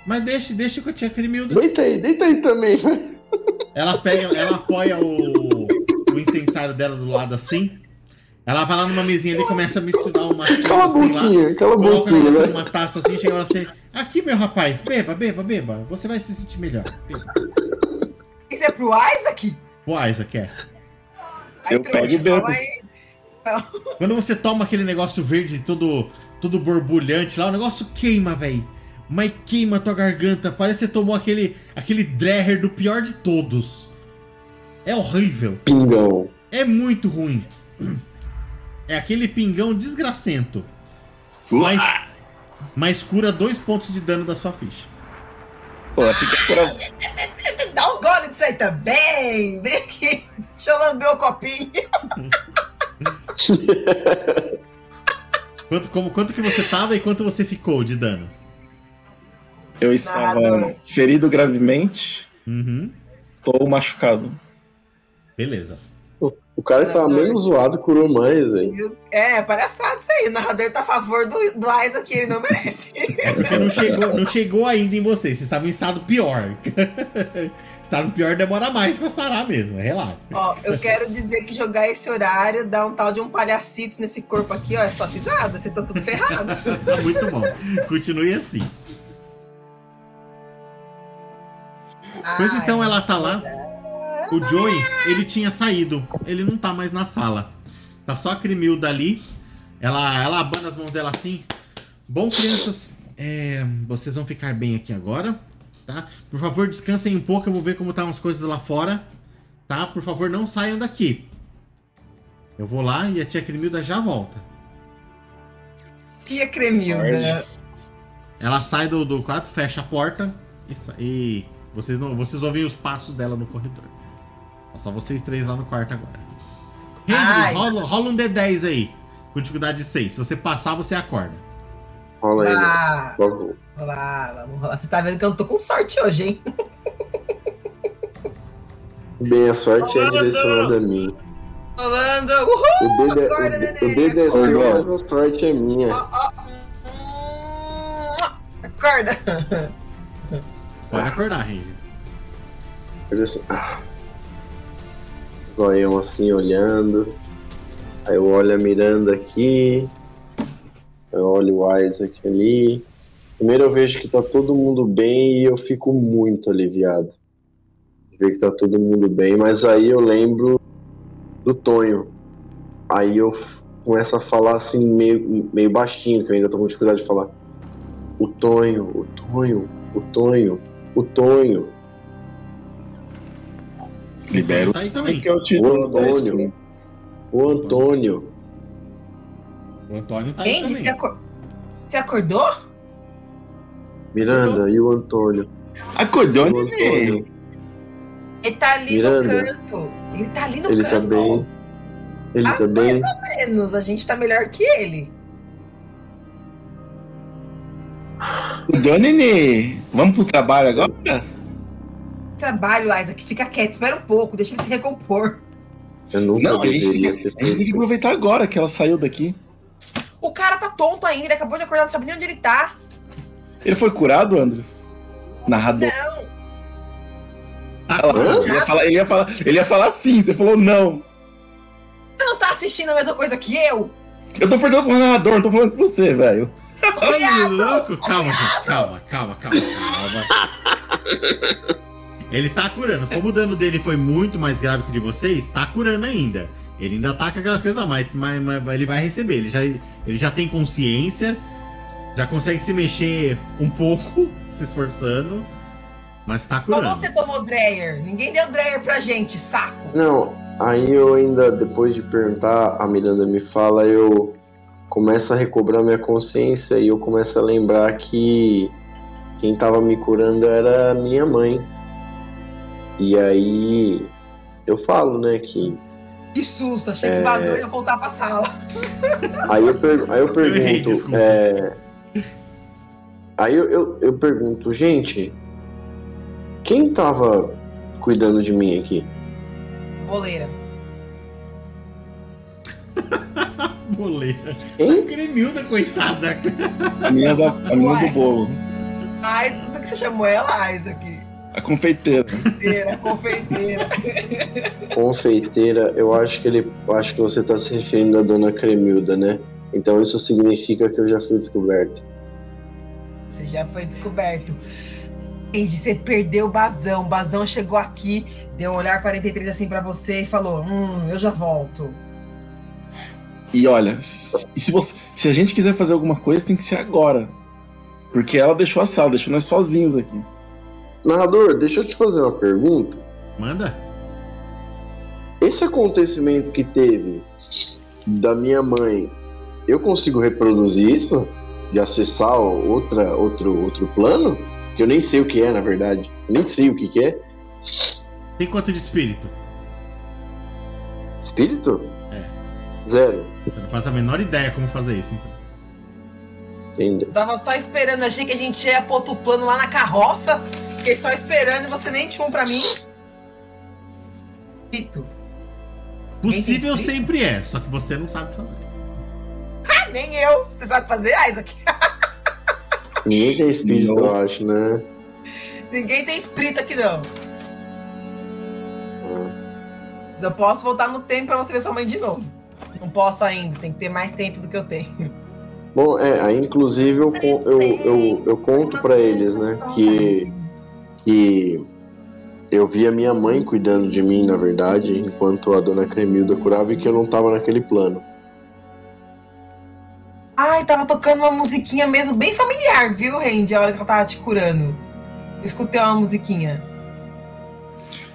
Mas deixa, deixa com a tia Crimilda. Deita aí, deita aí também. Ela pega, ela apoia o, o incensário dela do lado assim. Ela vai lá numa mesinha ali e começa a misturar umas coisas Cala assim lá. boquinha, cala a Coloca boquinha, né? numa taça assim, chega pra você. Aqui, meu rapaz, beba, beba, beba. Você vai se sentir melhor. Beba. Isso é pro Isaac? O Isaac é. Aí, Eu pego e bebo. Quando você toma aquele negócio verde todo, todo borbulhante lá, o negócio queima, velho. Mas queima a tua garganta. Parece que você tomou aquele, aquele Dreher do pior de todos. É horrível. Pingão. É muito ruim. É aquele pingão desgracento. Mas, mas cura dois pontos de dano da sua ficha. Pô, fica acordado. Dá um gole disso aí também. Vem aqui. Deixa eu lamber o copinho. Quanto, como, quanto que você tava e quanto você ficou de dano? Eu estava Nada. ferido gravemente, Uhum. tô machucado. Beleza. O cara que tava menos zoado curou mais, velho. É, palhaçado isso aí. O narrador tá a favor do, do Isaac, ele não merece. É porque não chegou, não chegou ainda em vocês. Vocês estavam em estado pior. estado pior demora mais pra sarar mesmo. Relaxa. ó, eu quero dizer que jogar esse horário dá um tal de um palhacitos nesse corpo aqui, ó. É só risada. Vocês estão tudo ferrados. Muito bom. Continue assim. Pois então ela tá lá. O Joey, ele tinha saído. Ele não tá mais na sala. Tá só a Cremilda ali. Ela, ela abana as mãos dela assim. Bom, crianças, é, vocês vão ficar bem aqui agora, tá? Por favor, descansem um pouco. Eu vou ver como estão as coisas lá fora, tá? Por favor, não saiam daqui. Eu vou lá e a tia Cremilda já volta. Tia Cremilda. Ela sai do, do quarto, fecha a porta e, e vocês, não, vocês ouvem os passos dela no corredor. É só vocês três lá no quarto agora. Henry, rola, rola um D10 aí. Com dificuldade de 6. Se você passar, você acorda. Rola aí? Ah, vamos lá, vamos lá. Você tá vendo que eu não tô com sorte hoje, hein? Bem, a sorte é direcionada a mim. Rolando. Uhul! O dedo é, Acorda, o, neném. o dedo é seu, mas a sorte é minha. Acorda. Pode acordar, Henry. Olha Zoião assim olhando. Aí eu olho a Miranda aqui. Eu olho o Isaac ali. Primeiro eu vejo que tá todo mundo bem e eu fico muito aliviado. Ver que tá todo mundo bem, mas aí eu lembro do Tonho. Aí eu começo a falar assim meio, meio baixinho, que eu ainda tô com dificuldade de falar. O Tonho, o Tonho, o Tonho, o Tonho. Libero. Tá aí também. Te O dez Antônio. O Antônio. O Antônio tá aí Quem disse que também. acor... Você acordou? Miranda e o Antônio. Acordou, O neném. Antônio. Ele tá ali Miranda. no canto. Ele tá ali no Ele tá canto. bem. Ele Ah, tá bem. Menos, a gente tá melhor que ele. Acordou, neném. Vamos pro trabalho agora? Trabalho, Isaac. Fica quieto, espera um pouco, deixa ele se recompor. Eu nunca Não, a gente, que, a gente tem que aproveitar agora que ela saiu daqui. O cara tá tonto ainda, ele acabou de acordar, não sabe nem onde ele tá. Ele foi curado, Andres? Narrador. Não, lá, ele, ia falar, ele, ia falar, ele ia falar sim, você falou não. você não tá assistindo a mesma coisa que eu? Eu tô perguntando pro narrador, não tô falando com você, velho. Olha, louco! Calma, gente. Calma, calma, calma, calma. Ele tá curando. Como o dano dele foi muito mais grave que o de vocês, tá curando ainda. Ele ainda tá com aquela coisa mais, mas, mas ele vai receber. Ele já, ele já tem consciência, já consegue se mexer um pouco, se esforçando, mas tá curando. você tomou Dreyer. Ninguém deu Dreyer pra gente, saco. Não, aí eu ainda, depois de perguntar, a Miranda me fala, eu começo a recobrar minha consciência e eu começo a lembrar que quem tava me curando era a minha mãe. E aí eu falo, né, que. Que susto, achei que vazou e ia voltar pra sala. Aí eu, per- aí eu pergunto. desculpa. é, Aí eu, eu, eu pergunto, gente, quem tava cuidando de mim aqui? Boleira. Boleira. Quem? Cremilda, coitada. A menina, da, a menina Ué. do bolo. Ai, do que você chamou ela, Isaac? A confeiteira. Confeiteira, confeiteira. Confeiteira, eu acho que ele. eu acho que você tá se referindo à dona Cremilda, né? Então isso significa que eu já fui descoberto. Você já foi descoberto. Entendi, você perdeu o Bazão. O Bazão chegou aqui, deu um olhar 43 assim pra você e falou: Hum, eu já volto. E olha, se, se, você, se a gente quiser fazer alguma coisa, tem que ser agora. Porque ela deixou a sala, deixou nós sozinhos aqui. Narrador, deixa eu te fazer uma pergunta. Manda. Esse acontecimento que teve da minha mãe, eu consigo reproduzir isso? De acessar outra, outro, outro plano? Que eu nem sei o que é, na verdade. Eu nem sei o que, que é. Tem quanto de espírito? Espírito? É. Zero. Você não faz a menor ideia como fazer isso, então. Entendeu? Eu tava só esperando, achei que a gente ia pôr outro plano lá na carroça. Fiquei só esperando e você nem tinha um pra mim. Pito. Possível sempre é, só que você não sabe fazer. Ah, nem eu. Você sabe fazer, Isaac? Ninguém tem espírito, Não. eu acho, né? Ninguém tem espírito aqui, não. Mas eu posso voltar no tempo pra você ver sua mãe de novo. Não posso ainda, tem que ter mais tempo do que eu tenho. Bom, é, aí inclusive eu, con- eu, eu, eu conto pra eles, né, que, que eu vi a minha mãe cuidando de mim, na verdade, enquanto a dona Cremilda curava e que eu não tava naquele plano. Ai, tava tocando uma musiquinha mesmo bem familiar, viu, Randy? A hora que eu tava te curando. Eu escutei uma musiquinha.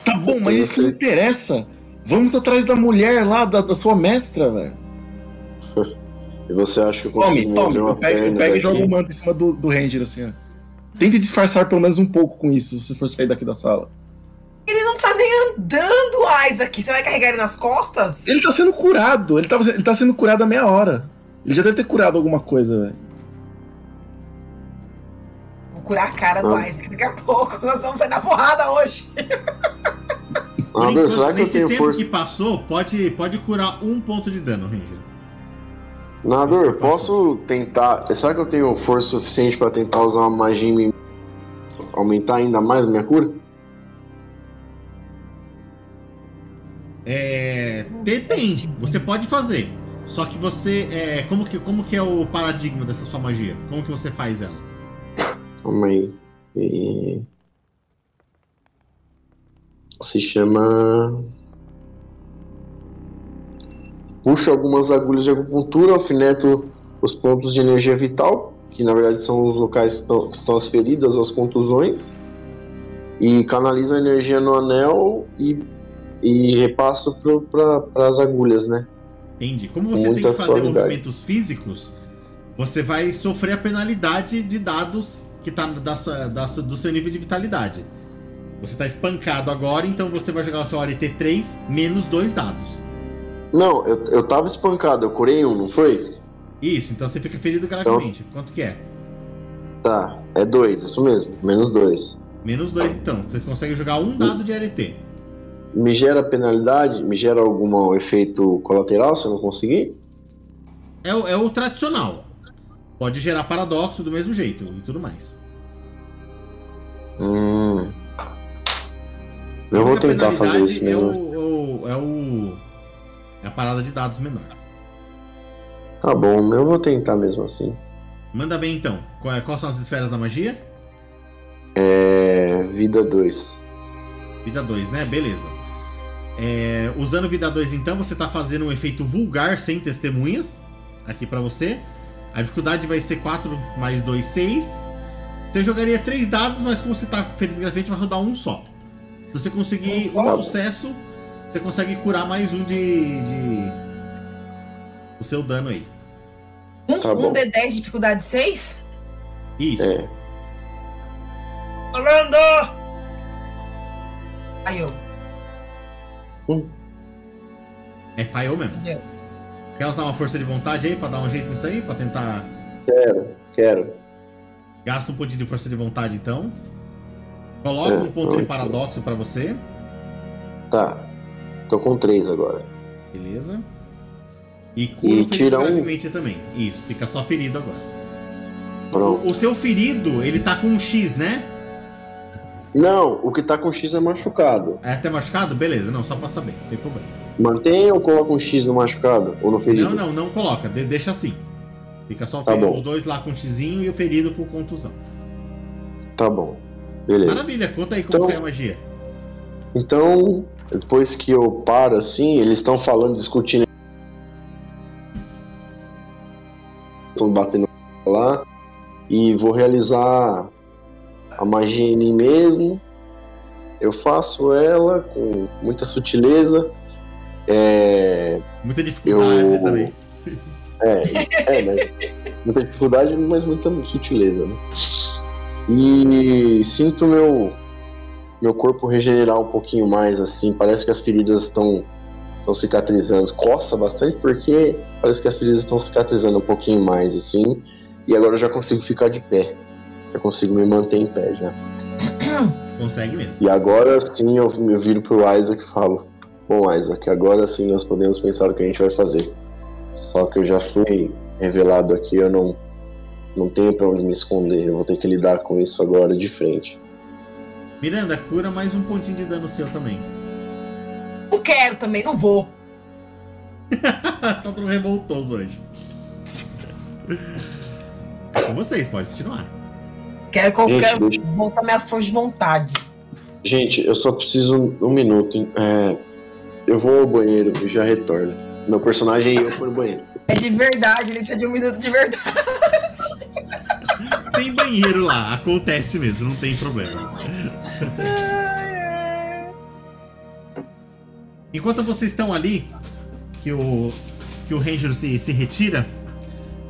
Tá bom, mas isso não interessa. Vamos atrás da mulher lá, da, da sua mestra, velho. E você acha que eu consigo Tome, tome. Eu pego, eu pego e jogo o manto em cima do, do Ranger, assim, ó. Tente disfarçar pelo menos um pouco com isso, se você for sair daqui da sala. Ele não tá nem andando, Isaac. Você vai carregar ele nas costas? Ele tá sendo curado, ele, tava, ele tá sendo curado há meia hora. Ele já deve ter curado alguma coisa, velho. Vou curar a cara do Ah. Isaac daqui a pouco. Nós vamos sair na porrada hoje. Por Ah, meu, enquanto, será que nesse tempo força? que passou, pode, pode curar um ponto de dano, Ranger. Nador, posso tentar. Será que eu tenho força suficiente pra tentar usar uma magia em mim? Aumentar ainda mais a minha cura? É, depende. Você pode fazer. Só que você. É, como, que, como que é o paradigma dessa sua magia? Como que você faz ela? Calma aí. E- Se chama. Puxo algumas agulhas de acupuntura, alfineto os pontos de energia vital, que na verdade são os locais que estão, que estão as feridas, as contusões, e canalizo a energia no anel e, e repasso para as agulhas, né? Entende? Como você tem que fazer movimentos físicos, você vai sofrer a penalidade de dados que tá da sua- da do seu nível de vitalidade. Você tá espancado agora, então você vai jogar o seu ART 3 menos dois dados. Não, eu, eu tava espancado, eu curei um, não foi? Isso, então você fica ferido gravemente. Quanto que é? Tá, é dois, isso mesmo, menos dois. Menos dois, então. Você consegue jogar um dado de ART. Me gera penalidade? Me gera algum efeito colateral se eu não conseguir? É, o- é o tradicional. Pode gerar paradoxo do mesmo jeito e tudo mais. Hum. Eu vou tentar fazer isso é mesmo. o, o- é o. É a parada de dados menor. Tá bom, eu vou tentar mesmo assim. Manda bem então. É- Quais são as esferas da magia? É. Vida 2. Vida 2, né? Beleza. É, usando vida 2, então, você tá fazendo um efeito vulgar sem testemunhas. Aqui pra você. A dificuldade vai ser 4 mais 2, 6. Você jogaria 3 dados, mas como você tá ferido gravemente, vai rodar um só. Se você conseguir Um um sucesso, você consegue curar mais um de. de... O seu dano aí. Um, Tá um bom. D10 dificuldade 6? Isso. É. Orlando! Aí eu. É fail mesmo. Entendeu? Quer usar uma força de vontade aí pra dar um jeito nisso aí? Pra tentar. Quero, quero. Gasta um pontinho de força de vontade então. Coloca É, um ponto de ok. paradoxo pra você. Tá. Tô com 3 agora. Beleza. E cura E o ferido tira um. também. Isso, fica só ferido agora. Pronto. O, o seu ferido, ele tá com um X, né? Não, o que tá com X é machucado. É até machucado? Beleza, não, só pra saber, não tem problema. Mantém ou coloca um X no machucado? Ou no ferido? Não, não, não coloca, de- deixa assim. Fica só o Tá os dois lá com xizinho e o ferido com contusão. Tá bom. Beleza. Maravilha, conta aí como Então- foi a magia. Então, depois que eu paro assim, eles estão falando, discutindo. Estão batendo lá. E vou realizar a magia em mim mesmo. Eu faço ela com muita sutileza. É. Muita dificuldade Eu- também. É, é, mas muita dificuldade, mas muita sutileza, né? E sinto meu meu corpo regenerar um pouquinho mais, assim. Parece que as feridas estão estão cicatrizando. Coça bastante porque parece que as feridas estão cicatrizando um pouquinho mais, assim. E agora eu já consigo ficar de pé. Já consigo me manter em pé já. Consegue mesmo. E agora sim eu me viro pro Isaac e falo: Bom, Isaac, agora sim nós podemos pensar o que a gente vai fazer. Só que eu já fui revelado aqui, eu não, não tenho pra onde me esconder. Eu vou ter que lidar com isso agora de frente. Miranda, cura mais um pontinho de dano seu também. Não quero também, não vou. tá todo revoltoso hoje. É com vocês, pode continuar. Quero que eu Gente, quero voltar minha força de vontade. Gente, eu só preciso um, um minuto. É, eu vou ao banheiro e já retorno. Meu personagem e eu fui no banheiro. É de verdade, ele precisa de um minuto de verdade. Tem banheiro lá, acontece mesmo, não tem problema. Enquanto vocês estão ali, que o, que o Ranger se, se retira,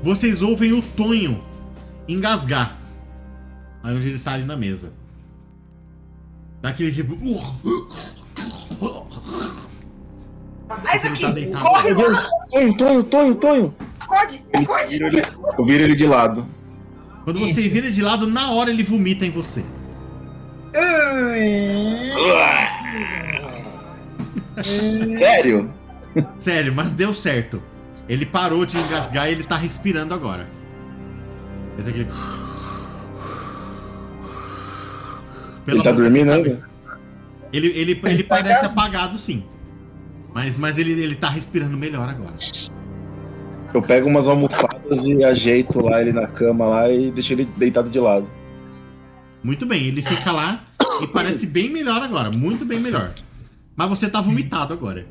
vocês ouvem o Tonho engasgar. Aí onde ele tá ali na mesa. Daquele tipo. Mas Ele aqui, tá deitado. corre Meu lá, Deus! Tonho, Tonho, Tonho, Tonho! acorde, Eu acorde. viro ele, eu viro ele de lado. Quando você Isso. vira de lado, na hora ele vomita em você. Sério? Sério, mas deu certo. Ele parou de engasgar e ele tá respirando agora. Ele tá dormindo ainda? Ele, ele, ele Ele tá parece apagado. apagado, sim. Mas, mas ele, ele tá respirando melhor agora. Eu pego umas almofadas e ajeito lá ele na cama lá e deixo ele deitado de lado. Muito bem, ele fica lá e parece bem melhor agora. Muito bem melhor. Mas você tá vomitado agora.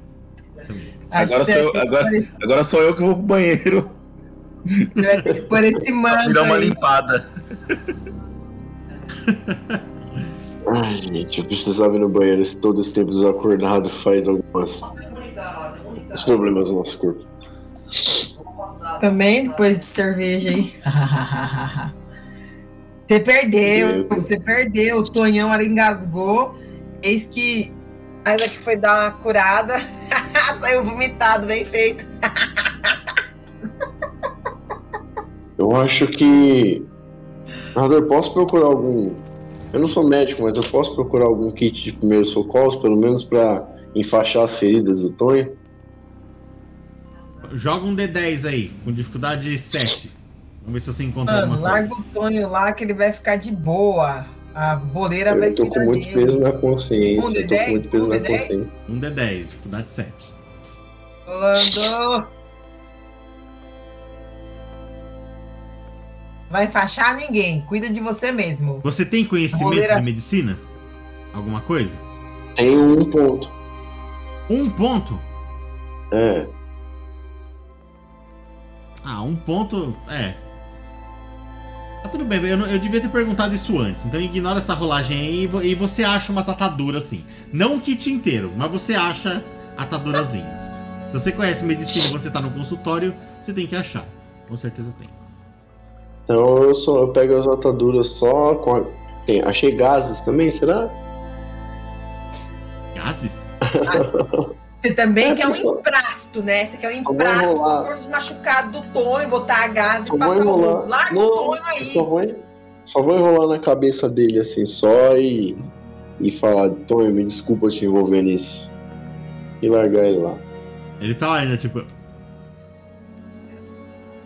Agora sou eu- agora- esse- Agora sou eu que vou pro banheiro. Você vai ter que pôr esse Me manto dar uma aí. limpada. Ai, gente, eu precisava ir no banheiro esse- todo esse tempo desacordado faz algumas os problemas no nosso corpo. Também, depois de cerveja aí. Você perdeu, você perdeu. O Tonhão ali engasgou. Eis que a Isaac foi dar uma curada. Saiu vomitado, bem feito. Eu acho que. Narrador, posso procurar algum. Eu não sou médico, mas eu posso procurar algum kit de primeiros socorros, pelo menos pra enfaixar as feridas do Tonho? Joga um D10 aí, com dificuldade 7. Vamos ver se você encontra Mano, alguma coisa. larga o Tonho lá que ele vai ficar de boa. A boleira vai Eu tô com muito dele. peso na consciência. Um eu tô com D10? muito peso Um na D10? consciência. Um D10, dificuldade 7. Rolando. Vai enfaixar ninguém. Cuida de você mesmo. Você tem conhecimento Goleira- de medicina? Alguma coisa? Tenho um ponto. Um ponto? É. Ah, um ponto. É. Tá tudo bem, eu, não- eu devia ter perguntado isso antes. Então ignora essa rolagem aí e e você acha umas ataduras assim. Não o kit inteiro, mas você acha atadurazinhas. Se você conhece medicina e você tá no consultório, você tem que achar. Com certeza tem. Então eu, só, eu pego as ataduras só com a... Tem, achei gases também, será? Gases? Você também É, quer um emprasto, né? Você quer um emprasto pôr nos machucados do Tonho, botar a gás e passar o. Larga Não, o Tonho aí. só vou, só vou enrolar na cabeça dele assim, só e, e falar, Tonho, me desculpa te envolver nisso. E largar ele lá. Ele tá lá ainda, tipo.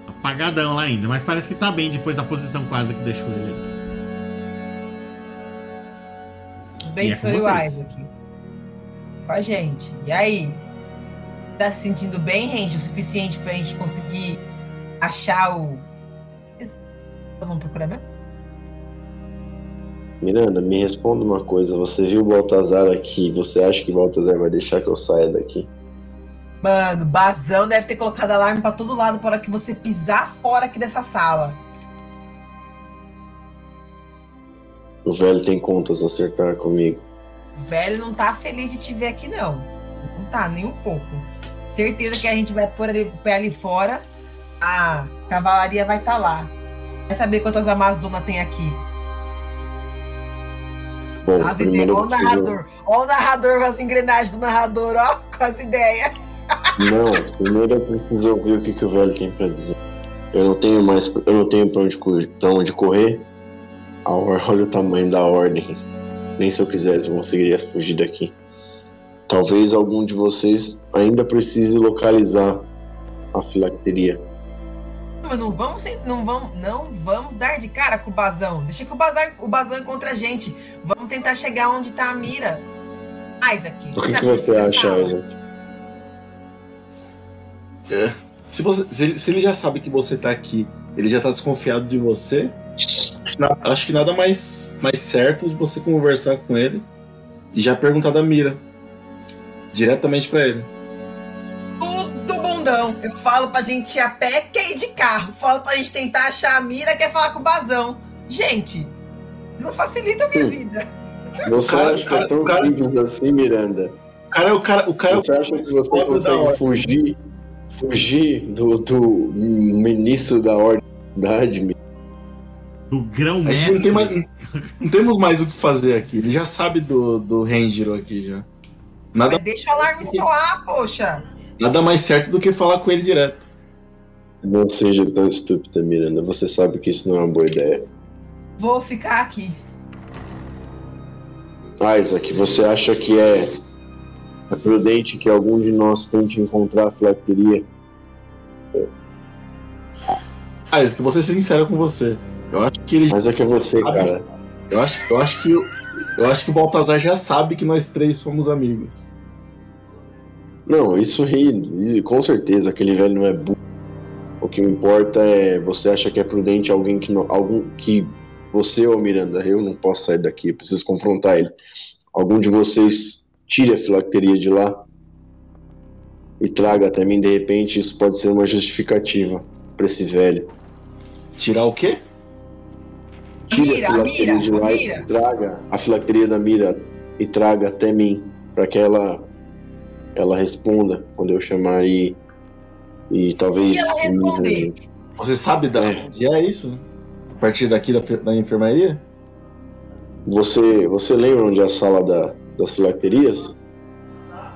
Apagadão lá ainda, mas parece que tá bem depois da posição quase que deixou ele E é com o. Isaac. Com a gente. E aí? Tá se sentindo bem, Range? O suficiente pra gente conseguir achar o. Procurar mesmo? Miranda, me responda uma coisa. Você viu o Baltazar aqui? Você acha que o Baltazar vai deixar que eu saia daqui? Mano, Bazão deve ter colocado alarme pra todo lado para que você pisar fora aqui dessa sala. O velho tem contas a acertar comigo. O velho não tá feliz de te ver aqui, não. Não tá, nem um pouco. Certeza que a gente vai pôr ali- o pé ali fora, a cavalaria vai estar lá. Vai saber quantas Amazonas tem aqui. Bom, As ideias. Ó o preciso... narrador. Ó o narrador com as engrenagens do narrador, ó, com as ideias. Não, primeiro eu preciso ouvir o que, que o velho tem pra dizer. Eu não tenho mais, eu não tenho pra onde, correr- pra onde correr. Olha o tamanho da ordem. Nem se eu quisesse eu conseguiria fugir daqui. Talvez algum de vocês ainda precise localizar a filacteria. Mas não vamos, não vamos, não vamos dar de cara com o Bazão. Deixa que o Bazão, o Bazão encontre a gente. Vamos tentar chegar onde tá a mira. Isaac, O que, que você acha? Isaac? Se, você- se ele, se ele já sabe que você tá aqui, ele já tá desconfiado de você. Acho que na- Acho que nada mais, mais certo de você conversar com ele e já perguntar da mira. Diretamente pra ele. Tudo bundão. Eu falo pra gente ir a pé, quer ir de carro. Falo pra gente tentar achar a mira, quer falar com o Bazão. Gente, não facilita a minha Hum. vida. Você Cara, acha que cara, é tão cara- simples assim, Miranda? O cara, o cara, o cara Você acha que você consegue fugir, fugir do, do ministro da ordem da cidade? Do grão A gente não, tem mestre. mais, não temos mais o que fazer aqui. Ele já sabe do, do Renjiro aqui já. Nada, Mas deixa o alarme soar, poxa. nada mais certo do que falar com ele direto. Não seja tão estúpida, Miranda. Você sabe que isso não é uma boa ideia. Vou ficar aqui. Isaac, você acha que é, é prudente que algum de nós tente encontrar a filacteria? Ah, eu vou ser sincero com você. Eu acho que ele. Mas é que é você, cara. Eu acho, eu acho que. o- Eu acho que o Baltazar já sabe que nós três somos amigos. Não, isso ri, com certeza aquele velho não é burro. O que me importa é você acha que é prudente alguém que não, algum que você ou Miranda, eu não posso sair daqui, eu preciso confrontar ele. Algum de vocês tire a filacteria de lá e traga até mim, de repente isso pode ser uma justificativa para esse velho. Tirar o quê? Tire Mira, a a filacteria mira, de lá e traga a filacteria da mira e traga até mim, para que ela ela responda quando eu chamar e e Se talvez ela responder. Você sabe da É. onde é isso? A partir daqui da, da enfermaria? Você, você lembra onde é a sala da, das filacterias?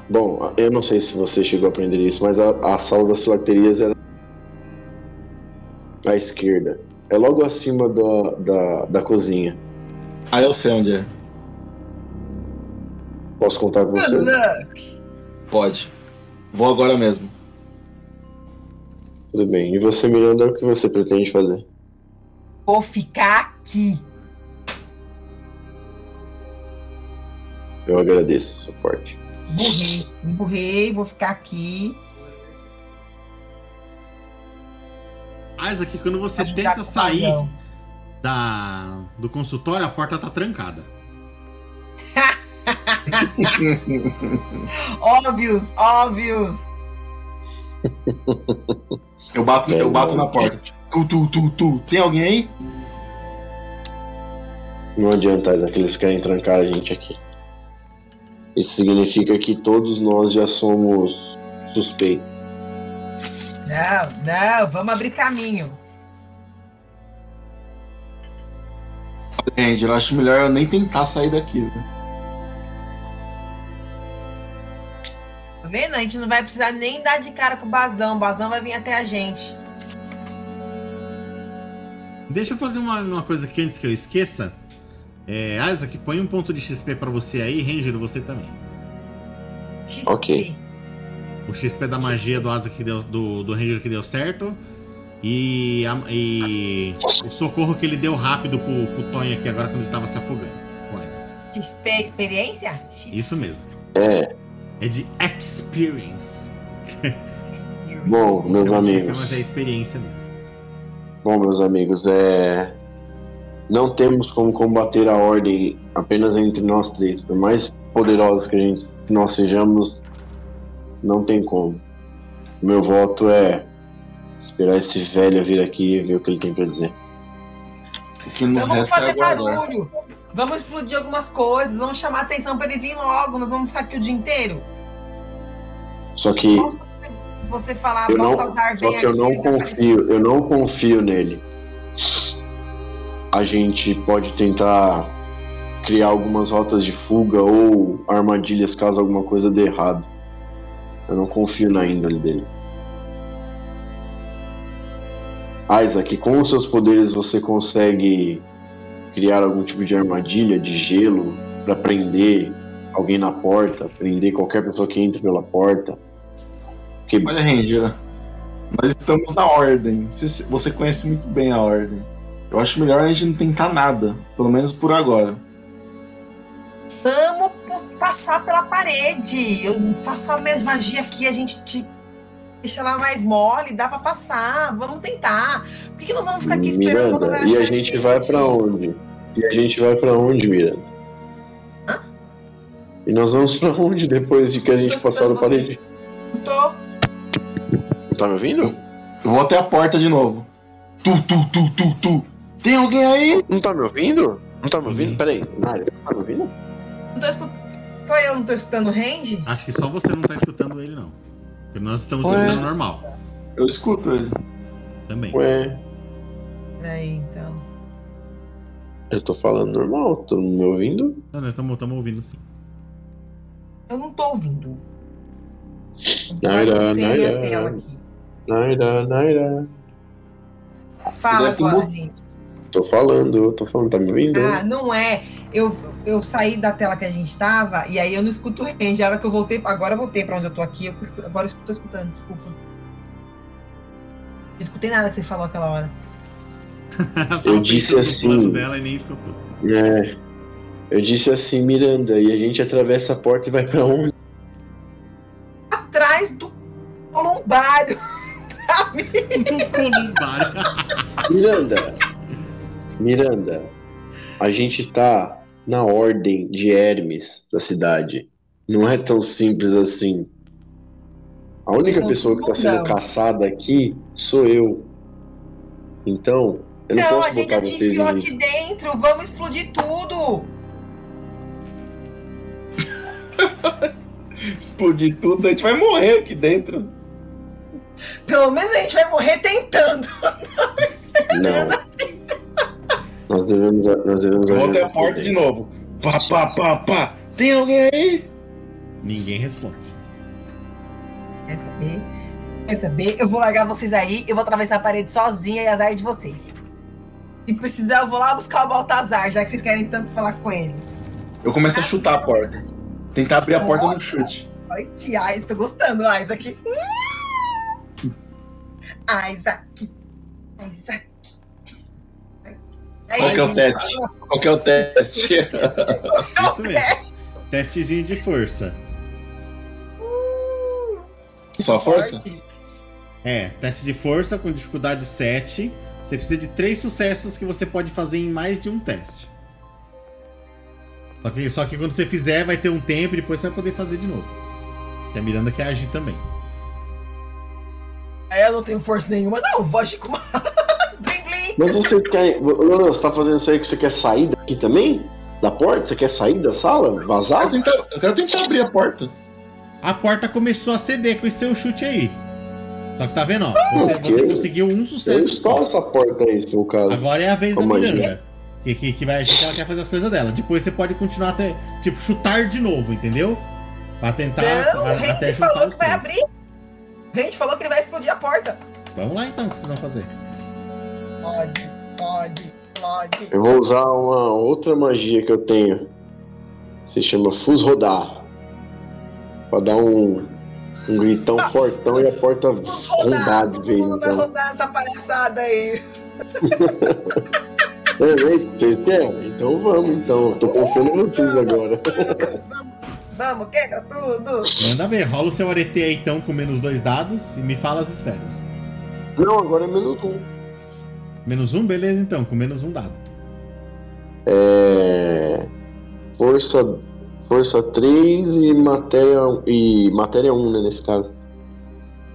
Bom, eu não sei se você chegou a aprender isso, mas a, a sala das filacterias era à esquerda. É logo acima da, da, da cozinha. Ah, eu sei onde é. Posso contar com você? luck. Pode. Vou agora mesmo. Tudo bem. E você, Miranda, o que você pretende fazer? Vou ficar aqui. Eu agradeço o suporte. Emburrei. Emburrei, vou ficar aqui. Isaac, quando você ajudar tenta o sair da, do consultório, a porta tá trancada. Óbvios, óbvios. Eu bato, eu bato na porta. Tu, tu, tu, tu. Tem alguém aí? Não adianta, Isaac, eles querem trancar a gente aqui. Isso significa que todos nós já somos suspeitos. Não, não, vamos abrir caminho. Ranger, eu acho melhor eu nem tentar sair daqui. viu? Tá vendo? A gente não vai precisar nem dar de cara com o Bazão. O Bazão vai vir até a gente. Deixa eu fazer uma, uma coisa aqui antes que eu esqueça. É, Isaac, põe um ponto de XP pra você aí, Ranger, você também. XP. Ok. O XP da magia do Isaac que deu, do, do Ranger que deu certo. E, a- e o socorro que ele deu rápido pro, pro Tonho aqui agora quando ele tava se afogando. Com Isaac. XP é experiência? XP. Isso mesmo. É, É de experience. bom, meus Chama de XP, amigos. Mas é experiência mesmo. Bom, meus amigos, é. Não temos como combater a ordem apenas entre nós três. Por mais poderosos que, a gente, que nós sejamos, não tem como. Meu voto é esperar esse velho vir aqui e ver o que ele tem pra dizer. O que nos vamos resta é fazer barulho. Vamos explodir algumas coisas. Vamos chamar atenção pra ele vir logo. Nós vamos ficar aqui o dia inteiro. Só que, Nossa, se você falar, Eu não- Baltazar, só vem que eu não aparecer. confio, eu não confio nele. A gente pode tentar criar algumas rotas de fuga ou armadilhas caso alguma coisa dê errado. Eu não confio na índole dele. Isaac, com os seus poderes você consegue criar algum tipo de armadilha de gelo para prender alguém na porta, prender qualquer pessoa que entre pela porta? Que Olha, Ranger, nós estamos na ordem. Você, conhece muito bem a ordem. Eu acho melhor a gente não tentar nada, pelo menos por agora. Vamos passar pela parede. Eu faço a mesma magia aqui, a gente te- deixa ela mais mole, dá pra passar. Vamos tentar. Por que, que nós vamos ficar aqui esperando Miranda, Baltazar e a achar gente vai pra onde? E a gente vai pra onde, Miranda? E nós vamos pra onde depois de que a gente passar você. parede? Não tô. Tá me ouvindo? Eu vou até a porta de novo. Tu, tu, tu, tu, tu. Tem alguém aí? Não tá me ouvindo? Não tá me ouvindo? Peraí, Nária, tá me ouvindo? Não tô escutando. Só eu não tô escutando o range? Acho que só você não tá escutando ele, não. Porque nós estamos Ué. escutando normal. Eu escuto ele. Também. Ué, Peraí, então. eu tô falando normal, tô me ouvindo? Não, nós estamos ouvindo sim. Eu não tô ouvindo. Naira, Naira. Naira, Naira. Fala agora, gente. Tô falando, eu tô falando, tá me ouvindo? Ah, não é. Eu, eu saí da tela que a gente tava e aí eu não escuto o range. A hora que eu voltei, agora eu voltei pra onde eu tô aqui. eu agora eu tô escutando, desculpa. Não escutei nada que você falou aquela hora. Eu disse assim- dela e nem escutou. É. Eu disse assim, Miranda, e a gente atravessa a porta e vai pra onde? Atrás do columbário. No columbário. Miranda! Miranda, a gente tá na ordem de Hermes da cidade. Não é tão simples assim. A única Não, pessoa que tá sendo não. caçada aqui sou eu. Então, eu não, Não, a posso gente botar já te vocês enfiou nisso. aqui dentro. Vamos explodir tudo. Explodir tudo, a gente vai morrer aqui dentro. Pelo menos a gente vai morrer tentando. Não. Nós devemos, nós devemos até a porta de novo. Pá, pá, pá, pá. Tem alguém aí? Ninguém responde. Quer saber? Quer saber? Eu vou largar vocês aí, eu vou atravessar a parede sozinha e azar de vocês. Se precisar, eu vou lá buscar o Baltazar, já que vocês querem tanto falar com ele. Eu começo a chutar a porta. Tentar abrir a porta no chute. Ai, que ai, tô gostando, Isaac. Hum. Isaac. Isaac. Qual que é o teste? Qual que é o teste? É o Isso mesmo. teste. Testezinho de força. Só força? É, teste de força com dificuldade 7. Você precisa de três sucessos que você pode fazer em mais de um teste. Só que, só que quando você fizer, vai ter um tempo e depois você vai poder fazer de novo. Que a Miranda quer agir também. É, Eu não tenho força nenhuma, não. Vou agir com uma. Mas você quer. Lona, você tá fazendo isso aí que você quer sair daqui também? Da porta? Você quer sair da sala? Eu Vazar? quero tentar, eu quero tentar abrir a porta. A porta começou a ceder com esse seu chute aí. Só que tá vendo, ó? Você, Ok. você conseguiu um Eu sucesso só só. essa porta aí, se for o caso. Agora é a vez da Ô, mãe. Miranda. Que, que, que vai agir que ela quer fazer as coisas dela. Depois você pode continuar até. Tipo, chutar de novo, entendeu? Pra tentar. Não, até Randy juntar falou que vai abrir. O Randy falou que ele vai explodir a porta. Vamos lá então, o que vocês vão fazer? Explode, explode, explode. Eu vou usar uma outra magia que eu tenho. Se chama Fus Rodar. Pra dar um, um gritão fortão e a porta Vamos rodar de todo mundo vai então. rodar essa palhaçada aí. É, isso que vocês querem? Então vamos, então. Eu tô confiando em vocês agora. Vamos, quebra tudo. Manda ver, rola o seu arete aí então com menos dois dados e me fala as esferas. Não, agora é menos um. Menos um, beleza então, com menos um dado. É. Força. Força 3 e matéria. E matéria 1, né, nesse caso.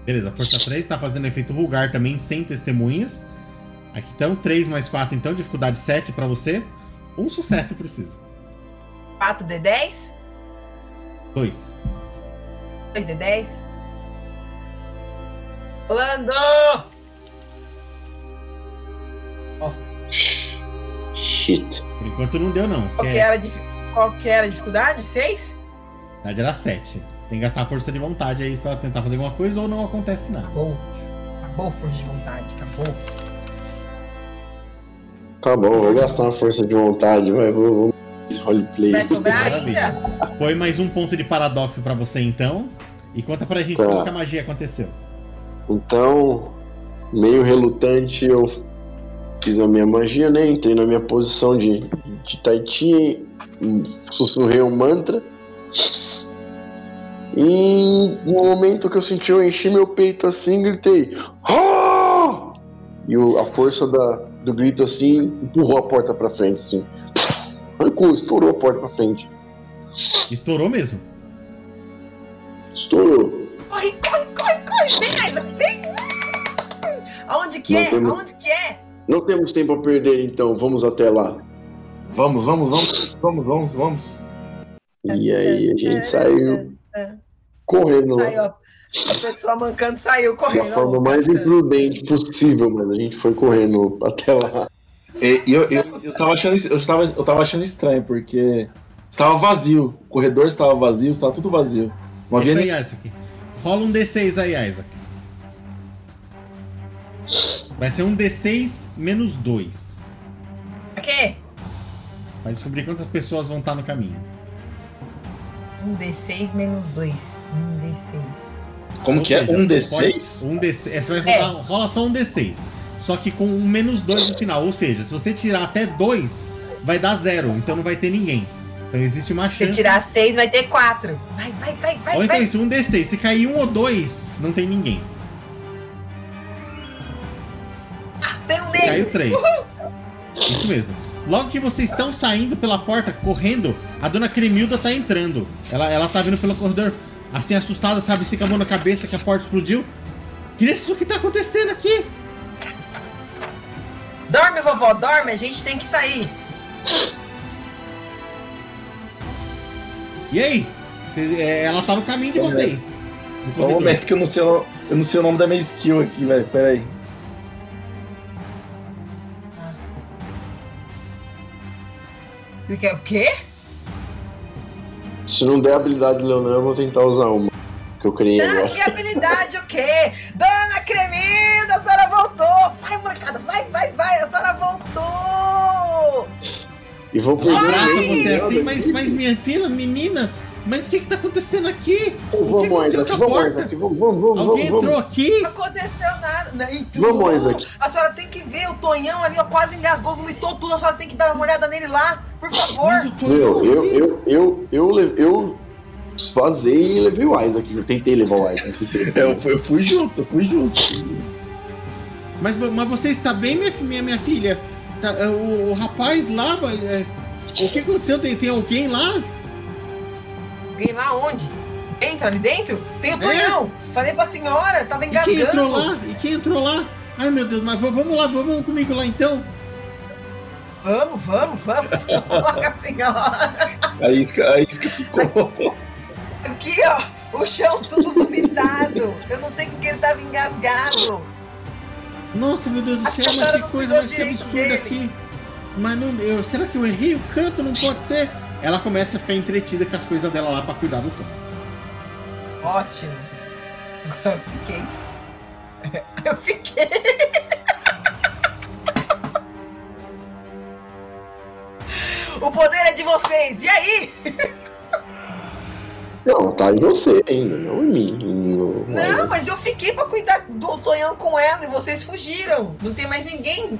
Beleza, força 3 tá fazendo efeito vulgar também, sem testemunhas. Aqui então, 3 mais 4 então, dificuldade 7 pra você. Um sucesso precisa. 4D10, 2. 2D10. Rolando! Nossa, Shit. Por enquanto não deu não. qual Que era, a dif- qual que era a dificuldade? 6? na verdade era 7. Tem que gastar força de vontade aí pra tentar fazer alguma coisa ou não acontece nada. Acabou. Acabou força de vontade, acabou. Tá bom, vou gastar uma força de vontade, vai, vou, vou roleplay. Vai sobrar Maravilha. ainda? Põe mais um ponto de paradoxo pra você então. E conta pra gente Tá. como que a magia aconteceu. Então, meio relutante, eu fiz a minha magia, né? Entrei na minha posição de, de Taiti, sussurrei um mantra. E no momento que eu senti, eu enchi meu peito assim, gritei. "Ah!" E o- a força da, do grito assim empurrou a porta pra frente, assim. Arrancou, estourou a porta pra frente. Estourou mesmo. Estourou. Corre, corre, corre, corre! Vem, Isaac, vem! Aonde que Não é? temos- Aonde que é? Não temos tempo a perder, então vamos até lá. Vamos, vamos, vamos, vamos, vamos, vamos. E aí a gente saiu correndo lá. Saiu. A pessoa mancando saiu Da correndo. forma mais imprudente possível, mas a gente foi correndo até lá. E, e eu, eu, eu, tava achando, eu, tava, eu tava achando estranho, porque estava vazio. O corredor estava vazio, estava tudo vazio. Não havia Isso nem. aí, Isaac. Rola um D6 aí, Isaac. Vai ser um D6 menos 2. Pra quê? Vai descobrir quantas pessoas vão estar no caminho. Um D6 menos 2. Um D6. Como Ou que é? seja, Um pode- D6? Um D6. é, Você vai rolar, rola só um D6. Só que com um menos 2 no final. Ou seja, se você tirar até 2, vai dar zero. Então não vai ter ninguém. Então existe uma Se chance. tirar 6, vai ter 4. Vai, vai, vai, vai, Ou então vai. isso, um D6. Se cair um ou dois, não tem ninguém. Tem um Caiu três. Isso mesmo. Logo que vocês estão saindo pela porta, correndo, a dona Cremilda tá entrando. Ela, ela tá vindo pelo corredor, assim, assustada, sabe? Se com a mão na cabeça que a porta explodiu. Crianças, o que tá acontecendo aqui? Dorme, vovó, dorme. A gente tem que sair. E aí? É, ela tá no caminho de vocês. Só um momento que eu não sei, o- eu não sei o nome da minha skill aqui, velho. Pera aí. Você quer o quê? Se não der habilidade de Leonel, eu vou tentar usar uma. Que eu criei Ah, agora. que habilidade o quê? Dona Cremida, a senhora voltou. Vai, molecada, vai, vai, vai. A senhora voltou. E vou abraça nem você assim, mas, mas minha filha, menina, mas o que que tá acontecendo aqui? O que Vamos, aconteceu Isaac, com a vamos? Isaac, vamos, vamos, vamos, Alguém vamos. entrou aqui? Não aconteceu nada. Não, entrou. Vamos, Isaac. A senhora tem que ver. O Tonhão ali, ó, quase engasgou, vomitou tudo. A senhora tem que dar uma olhada nele lá, por favor. Meu, eu, eu, eu, eu, eu vazei e levei o Isaac. Eu tentei levar o Isaac. se- É, Eu, fui- eu fui junto, eu fui junto. Mas, mas você está bem, minha, minha, minha filha? Tá, é, o, o rapaz lá, é, o que aconteceu? Tem, tem alguém lá? Alguém lá onde? Entra ali dentro? Tem o Tonhão. Falei pra senhora, tava É. E quem entrou engasgando. lá? E quem entrou lá? Ai meu Deus, mas vamos lá, vamos comigo lá então. Vamos, vamos, vamos. A senhora. A isca, a isca ficou. Aqui, ó. O chão tudo vomitado. Eu não sei com que ele tava engasgado. Nossa, meu Deus do Acho céu, mas que coisa mais absurda dele. aqui. Mas não, eu, será que eu errei o canto? Não pode ser. Ela começa a ficar entretida com as coisas dela lá pra cuidar do canto. Ótimo. Eu fiquei. Eu fiquei. O poder é de vocês. E aí? Não, tá em você ainda, não em mim. No- Não, mas eu fiquei pra cuidar do Tonhão com ela e vocês fugiram. Não tem mais ninguém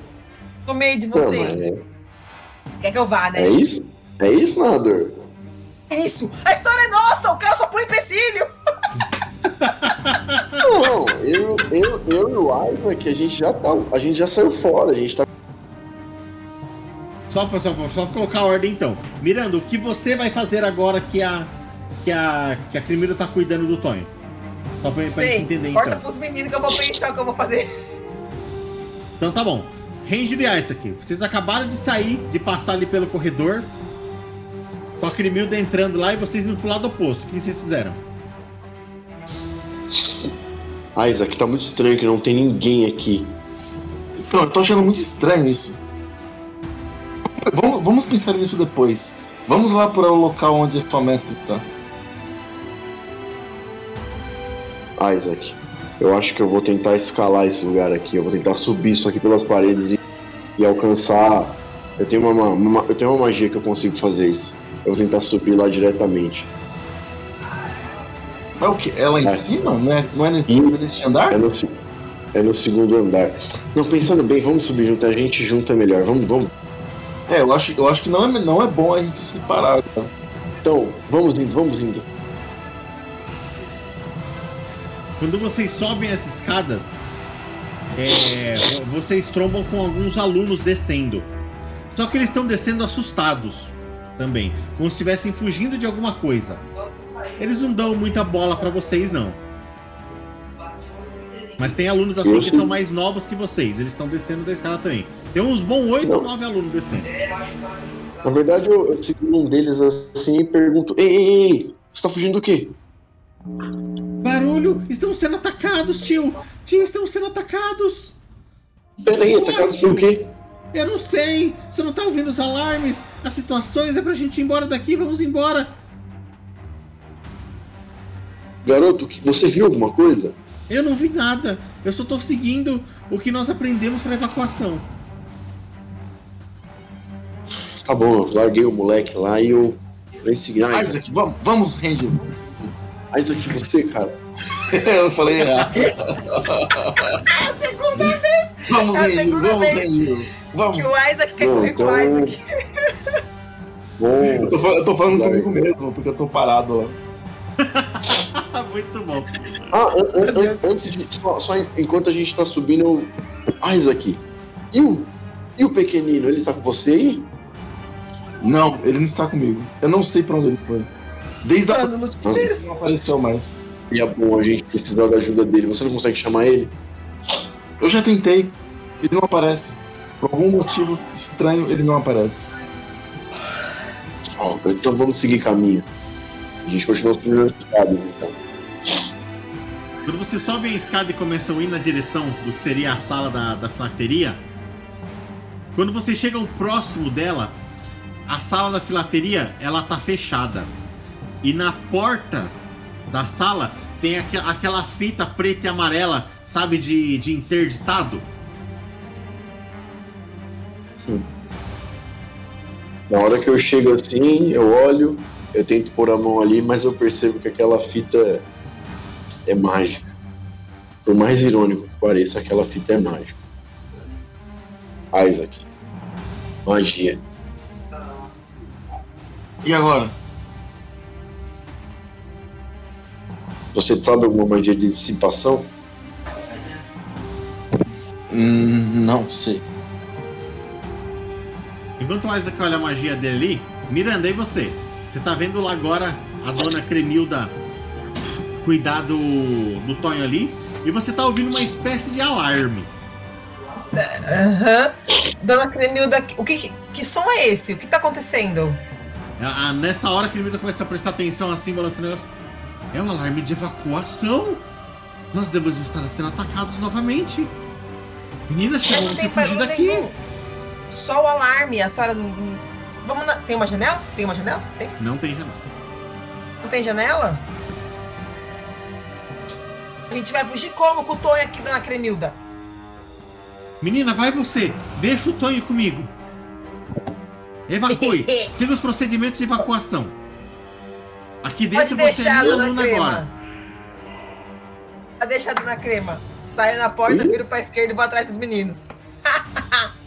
no meio de Não, mas vocês. é, Quer que eu vá, né? é isso? É isso, narrador? Isso! A história é nossa! O cara só põe empecilho! Não, eu, eu, eu e o Isaac, a gente já tá. A gente já saiu fora, a gente tá. Só pra, só, pra- só pra colocar a ordem então. Miranda, o que você vai fazer agora que a. que a. que a Crimira tá cuidando do Tonho? Só pra, pra Sei, gente entender corta então. pros meninos que eu vou pensar o que eu vou fazer. Então tá bom. Range de Ice aqui. Vocês acabaram de sair, de passar ali pelo corredor. Com a Crimilda entrando lá e vocês indo pro lado oposto. O que vocês fizeram? Isaac, tá muito estranho que não tem ninguém aqui. Então, eu tô achando muito estranho isso. Vamos, vamos pensar nisso depois. Vamos lá para o local onde a sua mestre está. Isaac, eu acho que eu vou tentar escalar esse lugar aqui. Eu vou tentar subir isso aqui pelas paredes e, e alcançar. Eu tenho uma, uma- eu tenho uma magia que eu consigo fazer isso. Eu vou tentar subir lá diretamente. Mas o que? É lá em É. cima? Não é, não é Ih. nesse andar? É no, é no segundo andar. Não, pensando bem, vamos subir junto. A gente junto é melhor. Vamos, vamos. É, eu acho, eu acho que não é, não é bom a gente se separar. cara. Então, vamos indo, vamos indo. Quando vocês sobem as escadas, é, vocês trombam com alguns alunos descendo. Só que eles estão descendo assustados. também, como se estivessem fugindo de alguma coisa. Eles não dão muita bola pra vocês, não. Mas tem alunos assim que são mais novos que vocês. Eles estão descendo da escada também. Tem uns bons 8 ou. 9 alunos descendo. Na verdade, eu, eu seguro um deles assim e pergunto: Ei, ei, ei, você tá fugindo do quê? Barulho! Estão sendo atacados, tio! Tio, estão sendo atacados! Pera aí, atacado por quê? Eu não sei! Você não tá ouvindo os alarmes? As situações é pra gente ir embora daqui, vamos embora! Garoto, você viu alguma coisa? Eu não vi nada. Eu só tô seguindo o que nós aprendemos pra evacuação. Tá bom, eu larguei o moleque lá e eu. Falei seguir. Ah, Isaac, vamos, vamos, Ranger. Isaac, você, cara. Eu falei errado. Vamos, É a segunda vamos, vez. Ranger. Vamos. Que o Isaac quer Não, correr com o então- Isaac. Bom, Eu tô, eu tô falando comigo mesmo, porque eu tô parado lá. Muito bom. Ah, an- an- antes de. Só, só en- enquanto a gente tá subindo. eu- Isaac. E o. E o pequenino? Ele tá com você aí? Não, ele não está comigo. Eu não sei pra onde ele foi. Desde a Mano, no tiro. não apareceu mais. E é bom a gente precisar da ajuda dele. Você não consegue chamar ele? Eu já tentei. Ele não aparece. Por algum motivo estranho, ele não aparece. Ó, então vamos seguir caminho. A gente continua subindo as escadas, então. Quando você sobe a escada e começa a ir na direção do que seria a sala da, da filateria, quando vocês chegam próximo dela, a sala da filateria ela tá fechada. E na porta da sala tem aque- aquela fita preta e amarela, sabe, de, de interditado. Na hora que eu chego assim, eu olho, eu tento pôr a mão ali, mas eu percebo que aquela fita é mágica. Por mais irônico que pareça, aquela fita é mágica. Isaac. Magia. E agora? Você sabe alguma magia de dissipação? Hum, não sei. Enquanto o Isaac olha a magia dele ali, Miranda, e você? Você tá vendo lá agora a dona Cremilda cuidar do, do Tonho ali, e você tá ouvindo uma espécie de alarme. Aham. Dona Cremilda, o que, que, que som é esse? O que tá acontecendo? A- a- nessa hora que a Cremilda começa a prestar atenção assim, balançando o negócio, é um alarme de evacuação. Nós devemos estar sendo atacados novamente. Meninas, que vamos fugir daqui. nenhum. Só o alarme, a senhora. Vamos na... Tem uma janela? Tem uma janela? Tem? Não tem janela. Não tem janela? A gente vai fugir como com o Tonho aqui, Dona Cremilda? Menina, vai você. Deixa o Tonho comigo. Evacue. Siga os procedimentos de evacuação. Aqui dentro Pode você é minha aluna Crema. agora. Pode deixar, Dona Crema. Saio na porta, viro pra esquerda e vou atrás dos meninos.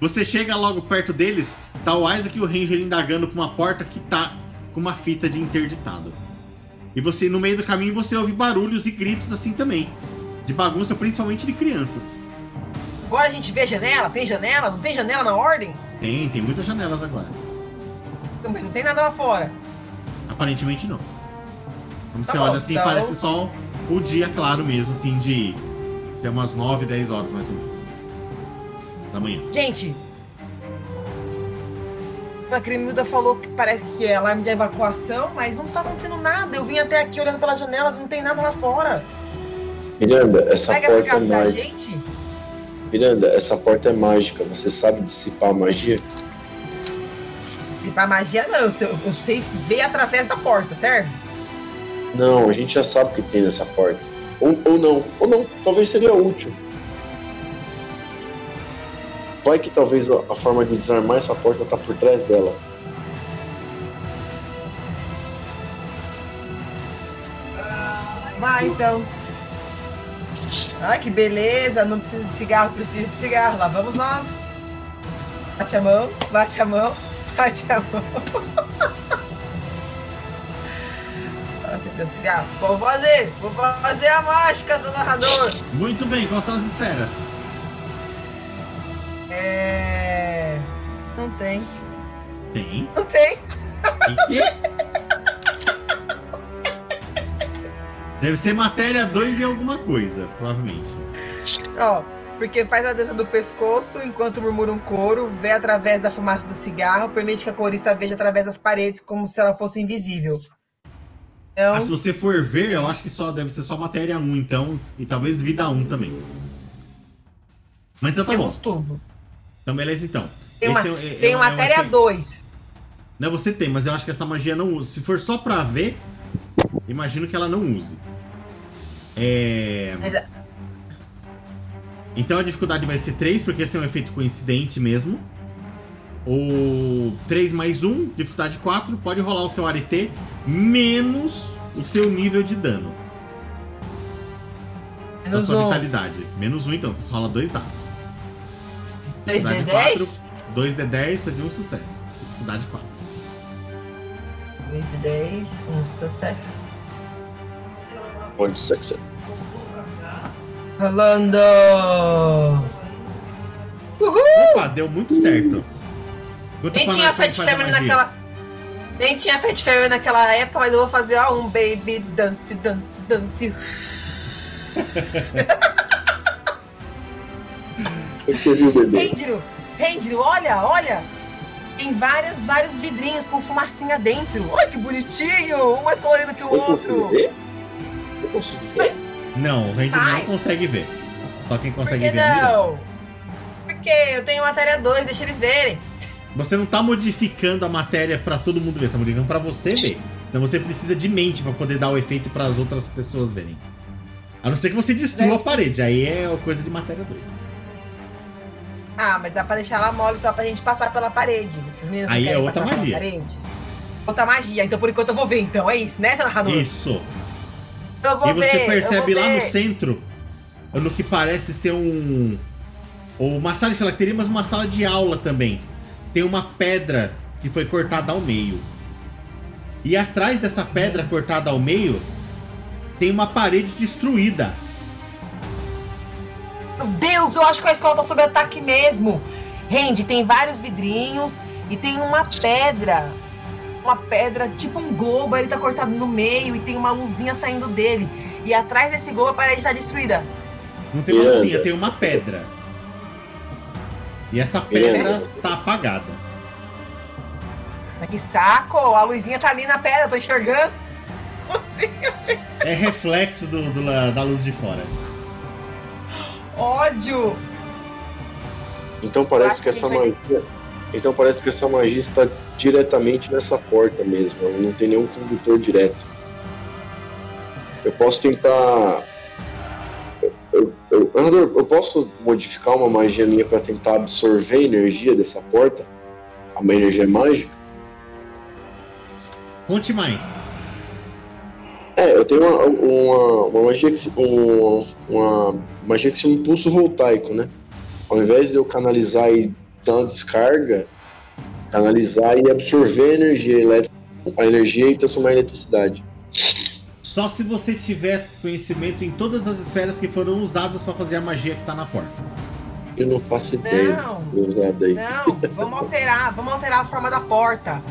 Você chega logo perto deles, tá o Isaac e o Ranger indagando pra uma porta que tá com uma fita de interditado. E você, no meio do caminho, você ouve barulhos e gritos assim também. De bagunça, principalmente de crianças. Agora a gente vê janela? Tem janela? Não tem janela na ordem? Tem, tem muitas janelas agora. Não, Mas não tem nada lá fora. Aparentemente não. Quando Tá você bom, olha assim, então- parece só o dia claro mesmo, assim, de. Tem umas 9, 10 horas mais ou menos. Da manhã. Gente, a Cremilda falou que parece que é alarme de evacuação, mas não tá acontecendo nada. Eu vim até aqui olhando pelas janelas, não tem nada lá fora. Miranda, essa Pega por porta é causa da mágica. gente? Miranda, essa porta é mágica. Você sabe dissipar a magia? Pra magia não, eu sei, eu sei ver através da porta, serve? Não, a gente já sabe o que tem nessa porta. Ou, ou não, ou não, talvez seria útil. Vai que talvez a, a forma de desarmar essa porta tá por trás dela. Vai então. Ai, que beleza, não precisa de cigarro, precisa de cigarro. Lá vamos nós. Bate a mão, bate a mão, bate a mão. Acendeu cigarro. Vou fazer, vou fazer a mágica, seu narrador. Muito bem, quais são as esferas? É. Não tem. Tem. Não tem. Tem que Deve ser matéria 2 em alguma coisa, provavelmente. Ó, porque faz a dança do pescoço enquanto murmura um coro, vê através da fumaça do cigarro, permite que a corista veja através das paredes como se ela fosse invisível. Então, Ah, se você for ver, eu acho que só deve ser só matéria 1, então. E talvez vida 1 também. Mas então tá bom. temos tudo. Então, beleza, então. Tem, uma, é é- tem é é matéria efeito. 2. Não, você tem, mas eu acho que essa magia não usa. Se for só pra ver, imagino que ela não use. É. Mas é- Então a dificuldade vai ser 3, porque esse é um efeito coincidente mesmo. O 3 mais 1, dificuldade 4, pode rolar o seu arete menos o seu nível de dano. Da Menos sua um. vitalidade. Menos 1 então, então você rola dois dados. 2D10? 2d10, precisa de um sucesso. Dificuldade 4. 2D10, um sucesso. Onde success? Rolando! Uhul! Opa, deu muito certo. Nem tinha Fat Family naquela. Nem tinha Fat Family naquela época, mas eu vou fazer, ó, um baby dance, dance, dance. Você viu, bebê? Rendro, Rendro, olha, olha! Tem vários, vários vidrinhos com fumacinha dentro. Olha que bonitinho! Um mais colorido que o Eu consigo outro. ver? Eu consigo ver? Não, o Ranger Ai. não consegue ver. Só quem Por consegue que ver é não? Porque eu tenho matéria 2, deixa eles verem. Você não tá modificando a matéria pra todo mundo ver, você tá modificando pra você ver. Senão você precisa de mente pra poder dar o efeito pras outras pessoas verem. A não ser que você destrua a parede, aí é coisa de matéria 2. Ah, mas dá pra deixar ela mole só pra gente passar pela parede. Os meninos não Aí é outra magia. Outra magia. Então por enquanto eu vou ver, então. É isso, né, seu narrador? Isso. Eu vou E você ver, percebe lá no ver. centro, no que parece ser um. ou Uma sala de filacteria, mas uma sala de aula também. Tem uma pedra que foi cortada ao meio. E atrás dessa pedra cortada ao meio, tem uma parede destruída. Meu Deus, eu acho que a escola tá sob ataque mesmo. Randy, tem vários vidrinhos e tem uma pedra. Uma pedra, tipo um globo, ele tá cortado no meio e tem uma luzinha saindo dele. E atrás desse globo a parede tá destruída. Não tem uma luzinha, tem uma pedra. E essa pedra tá apagada. Mas que saco! A luzinha tá ali na pedra, eu tô enxergando. É reflexo do, do da luz de fora. Ódio! Então parece que que essa magia. Então parece que essa magia está diretamente nessa porta mesmo. Ela não tem nenhum condutor direto. Eu posso tentar. Eu, eu, eu, Andor, eu posso modificar uma magia minha para tentar absorver a energia dessa porta? Uma energia mágica? Conte mais. É, eu tenho uma, uma, uma magia que se, um, uma magia que se chama impulso voltaico, né? Ao invés de eu canalizar e dar uma descarga, canalizar e absorver a energia elétrica, a energia e transformar em eletricidade. Só se você tiver conhecimento em todas as esferas que foram usadas pra fazer a magia que tá na porta. Eu não faço ideia Não. Não, vamos alterar, vamos alterar a forma da porta.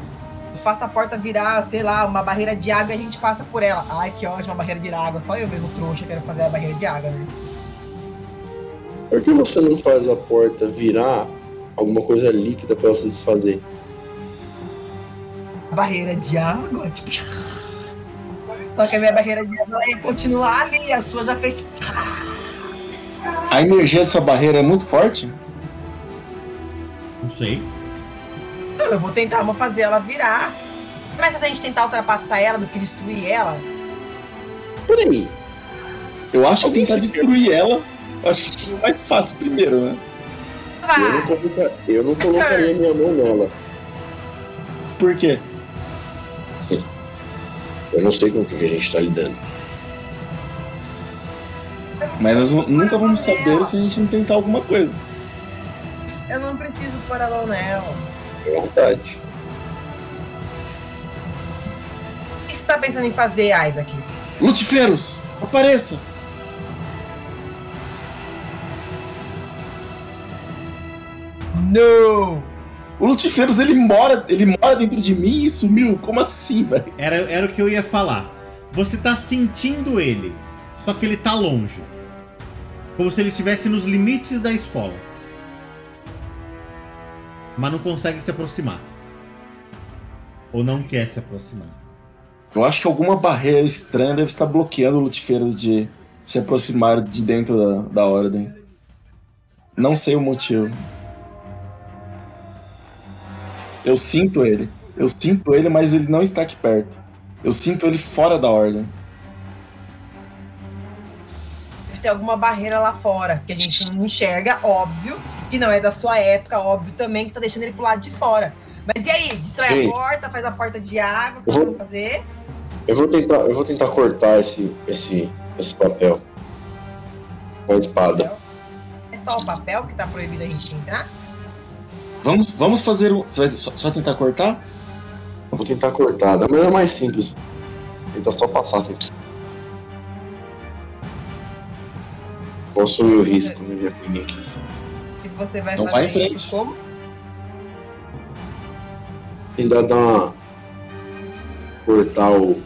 Eu faço a porta virar, sei lá, uma barreira de água e a gente passa por ela. Ai, que ótima barreira de água. Só eu mesmo trouxa quero fazer a barreira de água, né? Por que você não faz a porta virar alguma coisa líquida para ela se desfazer? Barreira de água? Tipo. Só que a minha barreira de água ia continuar ali, a sua já fez. A energia dessa barreira é muito forte? Não sei. Não, eu vou tentar vou fazer ela virar. Mas se a gente tentar ultrapassar ela do que destruir ela, Peraí, Eu acho que tentar destruir ela, eu acho que seria mais fácil primeiro, né? eu não, coloca- eu não colocaria minha mão nela. Por quê? Eu não sei com o que a gente tá lidando. Mas nós nu- nunca vamos saber se a gente não tentar alguma coisa. Eu não preciso pôr a mão nela. É verdade. O que você tá pensando em fazer, Isaac? Lutifeiros, apareça! Não! O Lutifeiros, ele mora, ele mora dentro de mim e sumiu. Como assim, velho? Era, era o que eu ia falar. Você tá sentindo ele, só que ele tá longe. Como se ele estivesse nos limites da escola. Mas não consegue se aproximar. Ou não quer se aproximar. Eu acho que alguma barreira estranha deve estar bloqueando o Lutifeiro de se aproximar de dentro da, da ordem. Não sei o motivo. Eu sinto ele. Eu sinto ele, mas ele não está aqui perto. Eu sinto ele fora da ordem. Deve ter alguma barreira lá fora que a gente não enxerga, óbvio, que não é da sua época, óbvio também, que tá deixando ele pro lado de fora. Mas e aí? Distrai Ei. a porta, faz a porta de água, o que Eu vamos fazer? Eu vou tentar, eu vou tentar cortar esse, esse, esse papel. Com a espada. É só o papel que tá proibido a gente entrar? Vamos, vamos fazer um. Você vai só, só tentar cortar? Eu vou tentar cortar. Da maneira mais simples. Tentar só passar sem precisar. Qual foi o risco, né, aqui? Você vai Então vai fazer frente. isso como? Ainda dar uma. Cortar o.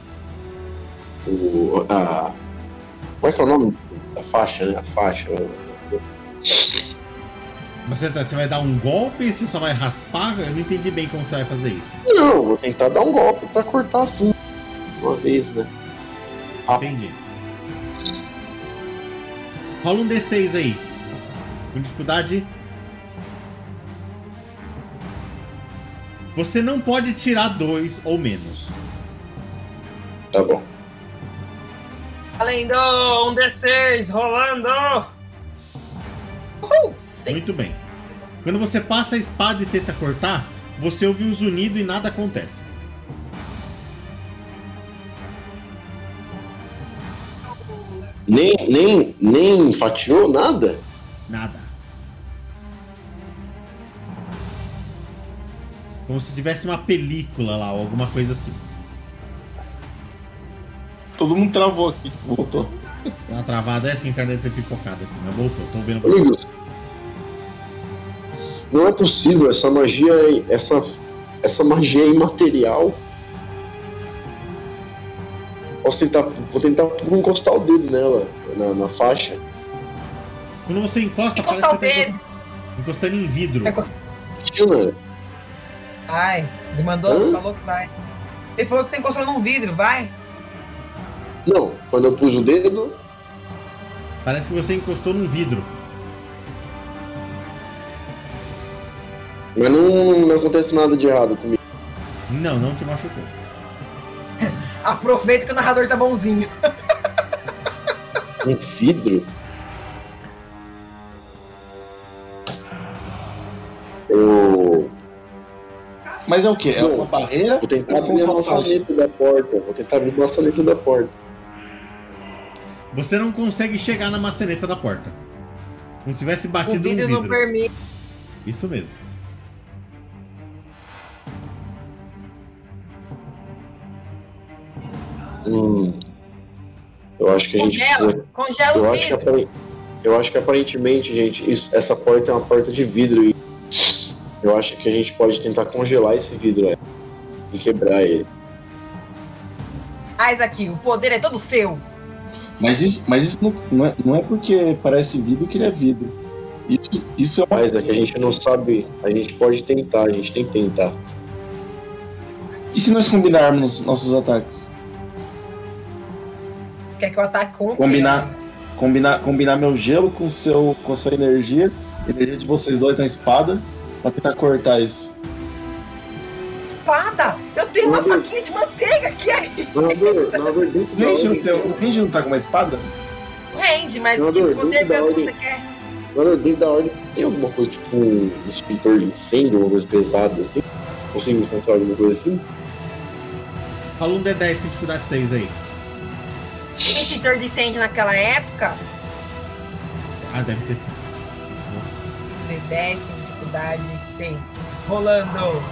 O. A. Qual é que é o nome? A faixa, né? A faixa. Mas você, tá- você vai dar um golpe e você só vai raspar? Eu não entendi bem como você vai fazer isso. Não, vou tentar dar um golpe pra cortar assim. Uma vez, né? Entendi. Rola um D6 aí. Com dificuldade. Você não pode tirar dois ou menos. Tá bom. Valendo! Um D6 rolando! Uhul! Seis. Muito bem. Quando você passa a espada e tenta cortar, você ouve um zunido e nada acontece. Nem, nem, nem fatiou nada? Nada. Como se tivesse uma película lá ou alguma coisa assim. Todo mundo travou aqui. Voltou. Dá uma travada, é que a internet é pipocada aqui, mas voltou, tô vendo. Amigos, não é possível. Essa magia, é- essa, essa magia é imaterial. Posso tentar, vou tentar encostar o dedo nela, na, na faixa. Quando você encosta, Encostar o parece que você dedo! tá encostando em vidro. Encostar- Ai, ele mandou, Hã? falou que vai. Ele falou que você encostou num vidro, vai? não, quando eu pus o dedo, Parece que você encostou num vidro. mas não, não acontece nada de errado comigo. Não, não te machucou. Aproveita que o narrador tá bonzinho. Um vidro? Eu Mas é o quê? É uma barreira? vou tentar abrir a só maçaneta da porta. Vou tentar abrir a maçaneta da porta. Você não consegue chegar na maçaneta da porta. Como se tivesse O batido vidro no não vidro. permite. Isso mesmo. Hum, eu acho que a gente Congela, precisa. congela Eu o acho, que vidro. eu acho que aparentemente, gente, isso- essa porta é uma porta de vidro e eu acho que a gente pode tentar congelar esse vidro aí e quebrar ele. Isaac, o poder é todo seu. Mas isso, mas isso não, não, é, não é porque parece vidro que ele é vidro. Isso, isso é uma. Mas é que a gente não sabe, a gente pode tentar, a gente tem que tentar. E se nós combinarmos nossos ataques? Quer que eu ataque com? Combinar, combinar, combinar meu gelo com, seu, com a sua energia, energia de vocês dois na espada, pra tentar cortar isso. Espada! Eu tenho uma faquinha de manteiga aqui aí. Narrador, narrador, dentro O da Range não, ordem, tem, o Range não tá com uma espada? Rende, mas Não, que poder dentro da mesmo você quer? narrador, dentro da ordem tem alguma coisa tipo um extintor de incêndio, uma coisa pesada assim? Consigo encontrar alguma coisa assim? Rola um D10 com dificuldade 6 aí. Extintor de incêndio naquela época. Ah, deve ter sim. D10 com dificuldade 6. Rolando.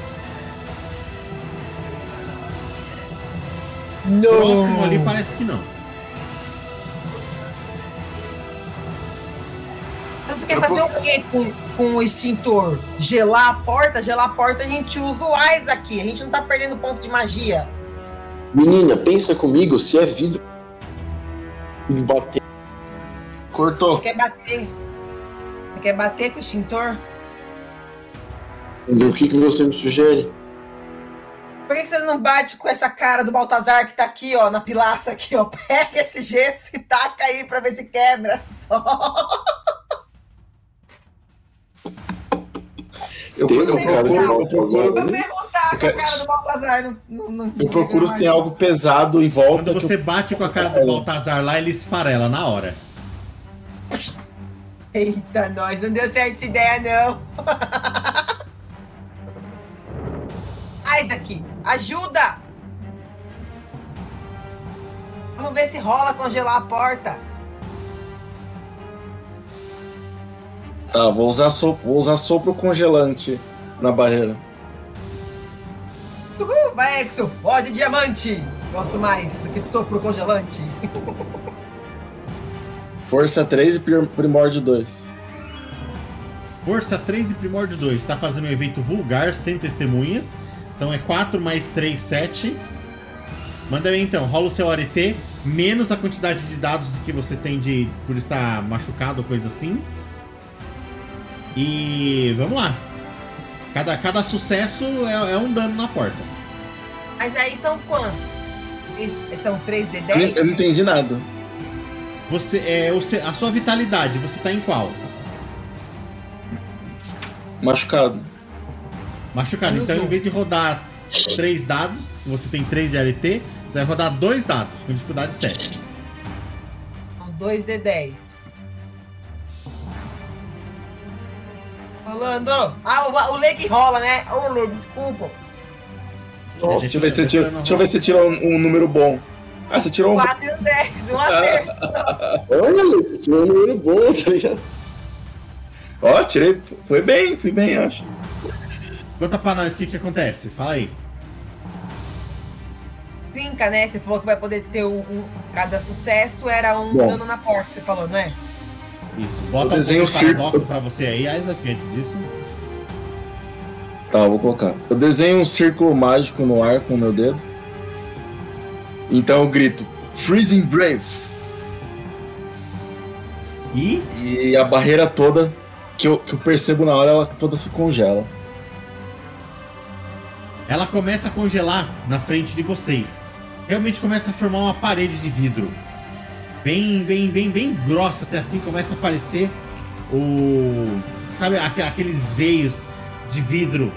Próximo ali Não. parece que não. Você quer fazer o quê com, com o extintor? Gelar a porta? Gelar a porta a gente usa o Ais aqui. A gente não tá perdendo ponto de magia. Menina, pensa comigo, se é vidro. E bater. Cortou. Quer bater? Você quer bater com o extintor? O que, que você me sugere? Por que que você não bate com essa cara do Baltazar que tá aqui, ó, na pilastra aqui, ó? Pega esse gesso e taca aí pra ver se quebra. Eu, eu de procuro, eu volta procuro, perguntar com a cara do Baltazar. Não, não, não, eu procuro se tem algo pesado em Quando volta. que você eu- bate com a cara do Baltazar lá, ele esfarela na hora. Eita, nós, não deu certo essa ideia, não. Isaac, ajuda! Vamos ver se rola congelar a porta. Tá, vou usar, sopro, vou usar sopro congelante na barreira. Uhul, vai, Exo, pode diamante. Gosto mais do que sopro congelante. Força 3 e prim- primórdio 2. Força 3 e Primórdio 2. Está fazendo um evento vulgar, sem testemunhas. Então é 4 mais 3, 7. Manda aí então, rola o seu ART, menos a quantidade de dados que você tem de por estar machucado ou coisa assim. E vamos lá. Cada, cada sucesso é, é um dano na porta. Mas aí são quantos? São 3 de Eu, não- 10? eu não entendi nada. Você é o se- a sua vitalidade, você tá em qual? Machucado. Machucado. Eu Então, em vez de rodar 3 dados, você tem 3 de ART, você vai rodar 2 dados, com dificuldade 7. São 2 de 10. Rolando. Ah, o, o Lê que rola, né? Ô, Lê, desculpa. Nossa, Deixa eu ver se você tira, deixa eu ver se você tira um, um número bom. Ah, você tirou um. 4 e um 10, um acerto. Olha, você tirou um número bom, tá ligado? Ó, tirei. Foi bem, fui bem, acho. Conta pra nós o que que acontece, fala aí. Brinca, né? Você falou que vai poder ter um. um- cada sucesso era um Bom. dano na porta, você falou, não é? Isso, bota um desenho de paradoxo círculo. pra você aí, Isaac, antes disso. Tá, eu vou colocar. Eu desenho um círculo mágico no ar com o meu dedo. Então eu grito: Freezing Brave. E E a barreira toda, que eu, que eu percebo na hora, ela toda se congela. Ela começa a congelar na frente de vocês. Realmente começa a formar uma parede de vidro. Bem, bem, bem, bem grossa, até assim começa a aparecer o. Sabe, aque- aqueles veios de vidro.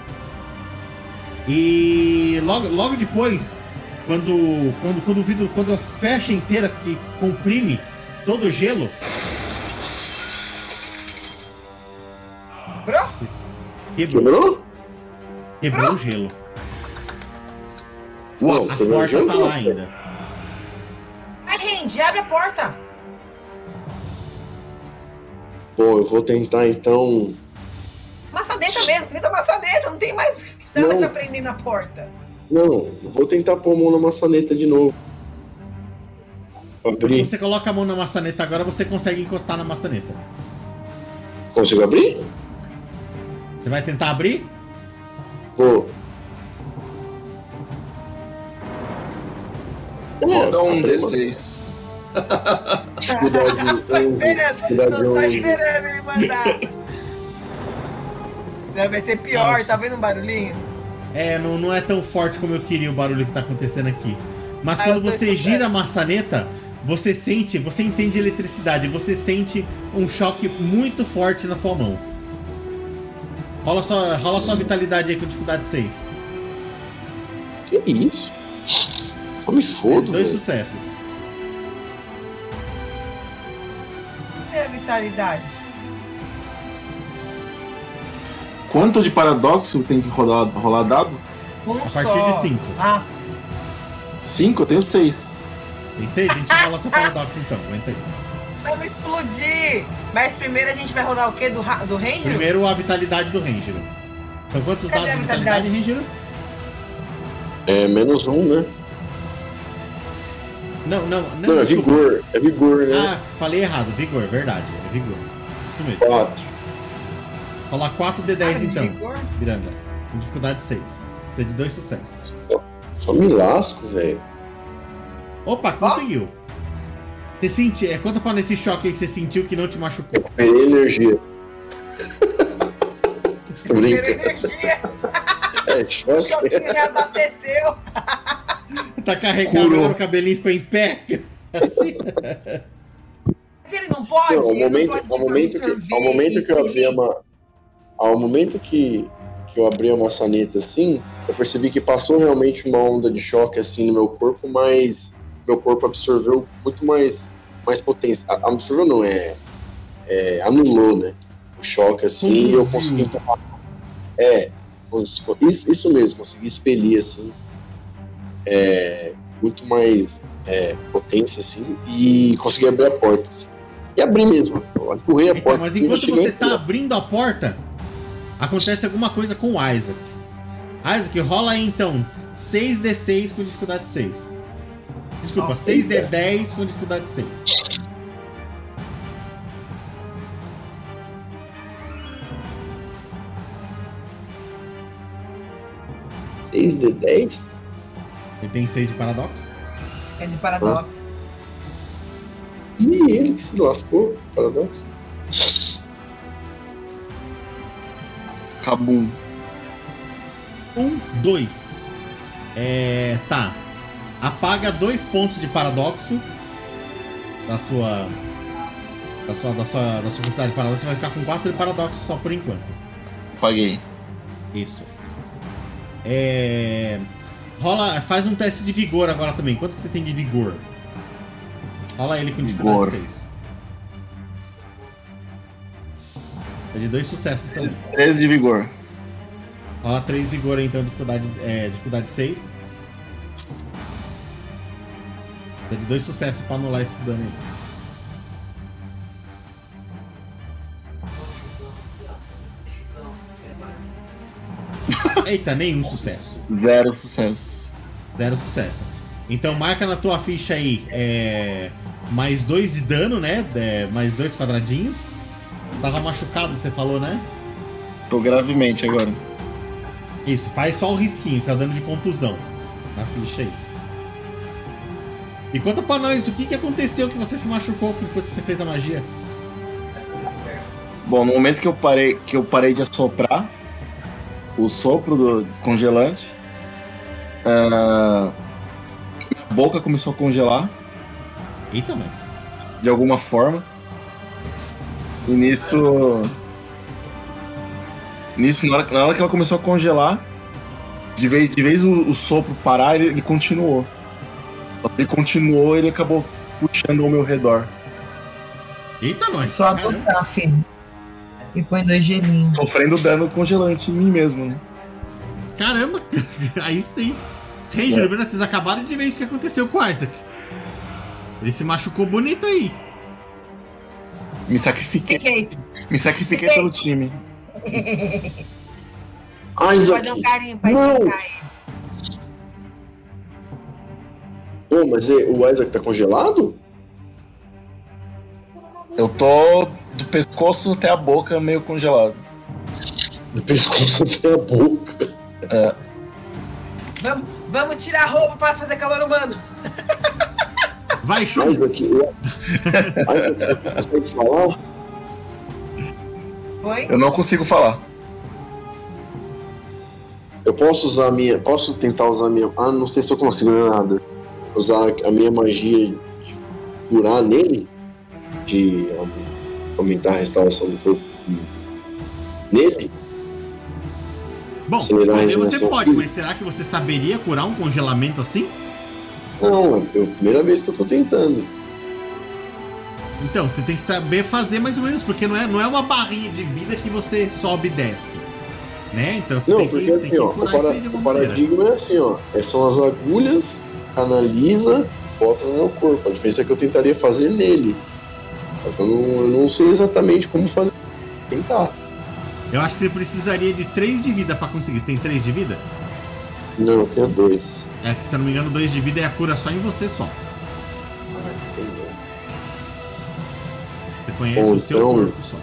E logo, logo depois, quando, quando, quando o vidro, quando fecha inteira, que comprime todo o gelo, Bro? quebrou, Quebrou? quebrou o gelo. Não, A porta tá lá ainda. Ai, Randy, abre a porta. Bom, eu vou tentar então. Maçaneta mesmo, me dá maçaneta, não tem mais nada Não. pra prender na porta. Não, eu vou tentar pôr a mão na maçaneta de novo. Quando Abrir? você coloca a mão na maçaneta agora, você consegue encostar na maçaneta. Consigo abrir? Você vai tentar abrir? Vou. Roda um tá D6. Cuidado, Tô esperando, cuidado, tô só eu- esperando ele mandar. Não, vai ser pior, Nossa. tá vendo um barulhinho? É, não, não é tão forte como eu queria o barulho que tá acontecendo aqui. Mas Ah, quando eu você escutando. gira a maçaneta, você sente, você entende eletricidade, você sente um choque muito forte na tua mão. Rola sua, rola sua vitalidade aí com dificuldade 6. Que isso? Eu me fodo, Dois velho. sucessos. É a vitalidade. Quanto de paradoxo tem que rodar, rolar dado? Um A partir só. de cinco. Ah, 5? Eu tenho 6. Tem seis? A gente rola seu paradoxo então, aguenta aí. vamos explodir. Mas primeiro a gente vai rodar o quê? Do, do Ranger? Primeiro a vitalidade do Ranger. São quantos Cadê dados a de vitalidade, vitalidade? Ranger? É menos um, né? Não, não, não. Não, é desculpa. vigor. É vigor, né? Ah, falei errado. Vigor, verdade. É vigor. Isso mesmo. Quatro. Rola 4d10 Ah, então, vigor? Miranda. Com dificuldade 6. Precisa de dois sucessos. Só me lasco, velho. Opa, conseguiu. Você sentiu. É, conta pra nesse choque aí que você sentiu que não te machucou. Recuperei energia. Tô Primeira brincando. energia, É, o choque. choquinho reabasteceu. Tá carregado, Curou. agora o cabelinho ficou em pé. Assim. Mas ele não pode, Não, ao ele momento, não pode ao momento, que, ao momento que eu abri a expelir. ma... ao momento que, que eu abri a maçaneta assim, eu percebi que passou realmente uma onda de choque assim no meu corpo, mas meu corpo absorveu muito mais, mais potência. Absorveu não, é, é anulou, né? O choque assim e eu consegui. É, isso, isso mesmo, consegui expelir assim. É, muito mais é, potência assim e consegui abrir a porta. Assim. E abri mesmo. Eu empurrei a Então, porta. mas assim, enquanto cheguei você tá abrindo a porta, acontece alguma coisa com o Isaac. Isaac, rola aí então 6d6 com dificuldade 6. Desculpa, Ah, 6d10 com dificuldade 6. ó, 6 de 10? Ele tem 6 de paradoxo. É de paradoxo. Ih, ele que se lascou, paradoxo. Cabum. 1, 2. É. Tá. Apaga dois pontos de paradoxo da sua. Da sua, da sua, da sua quantidade de paradoxo. Você vai ficar com 4 de paradoxo só por enquanto. Paguei. Isso. É. Rola. Faz um teste de vigor agora também. Quanto que você tem de vigor? Rola ele com dificuldade Vigor. 6. É de dois sucessos também. 13 de vigor. Rola 3 vigor aí, então, dificuldade, é, dificuldade 6. É de dois sucessos pra anular esses danos aí. Eita, nenhum sucesso. Zero sucesso. Zero sucesso. Então marca na tua ficha aí é, mais dois de dano, né? É, mais dois quadradinhos. Tava machucado, você falou, né? Tô gravemente agora. Isso, faz só o risquinho, que é o dano de contusão. Na ficha aí. E conta pra nós o que, que aconteceu que você se machucou depois que você fez a magia. Bom, no momento que eu parei, que eu parei de assoprar o sopro do congelante, ah, minha boca começou a congelar Eita, mas. de alguma forma. E nisso. Nisso, na hora, na hora que ela começou a congelar, de vez, de vez o, o sopro parar, ele, ele continuou. Ele continuou ele acabou puxando ao meu redor. Eita, nós. Só apostar, filho. E põe dois gelinhos. Sofrendo dano congelante em mim mesmo, né? Caramba, aí sim. Ranger, Bruno, vocês acabaram de ver isso que aconteceu com o Isaac. Ele se machucou bonito aí. Me sacrifiquei, Perfeito. me sacrifiquei pelo time. Ah, Fazer Isaac. um carinho pra Não. esquentar ele. Pô, mas é- o Isaac tá congelado? Eu tô do pescoço até a boca meio congelado. Do pescoço até a boca. Vamos, vamos tirar a roupa pra fazer calor humano. Vai, Shun. Isaac, eu... Isaac, consegue falar? Oi? Eu não consigo falar. Eu posso usar a minha. Posso tentar usar a minha. Ah, não sei se eu consigo não é nada. Usar a minha magia de curar nele? De aumentar a restauração do corpo nele? Bom, poder você pode, física. mas será que você saberia curar um congelamento assim? Não, é a primeira vez que eu tô tentando. Então, você tem que saber fazer mais ou menos, porque não é, não é uma barrinha de vida que você sobe e desce. Né? Então você Não, tem que, porque tem assim, que ó, o, curar para- isso aí de o alguma maneira. paradigma é assim, ó. é- São as agulhas, canaliza, bota no meu corpo. A diferença é que eu tentaria fazer nele. Só que eu não, eu não sei exatamente como fazer. Tentar. Eu acho que você precisaria de 3 de vida pra conseguir. Você tem 3 de vida? Não, eu tenho dois. É que, se eu não me engano, 2 de vida é a cura só em você só. Você conhece Ou o seu então- corpo só.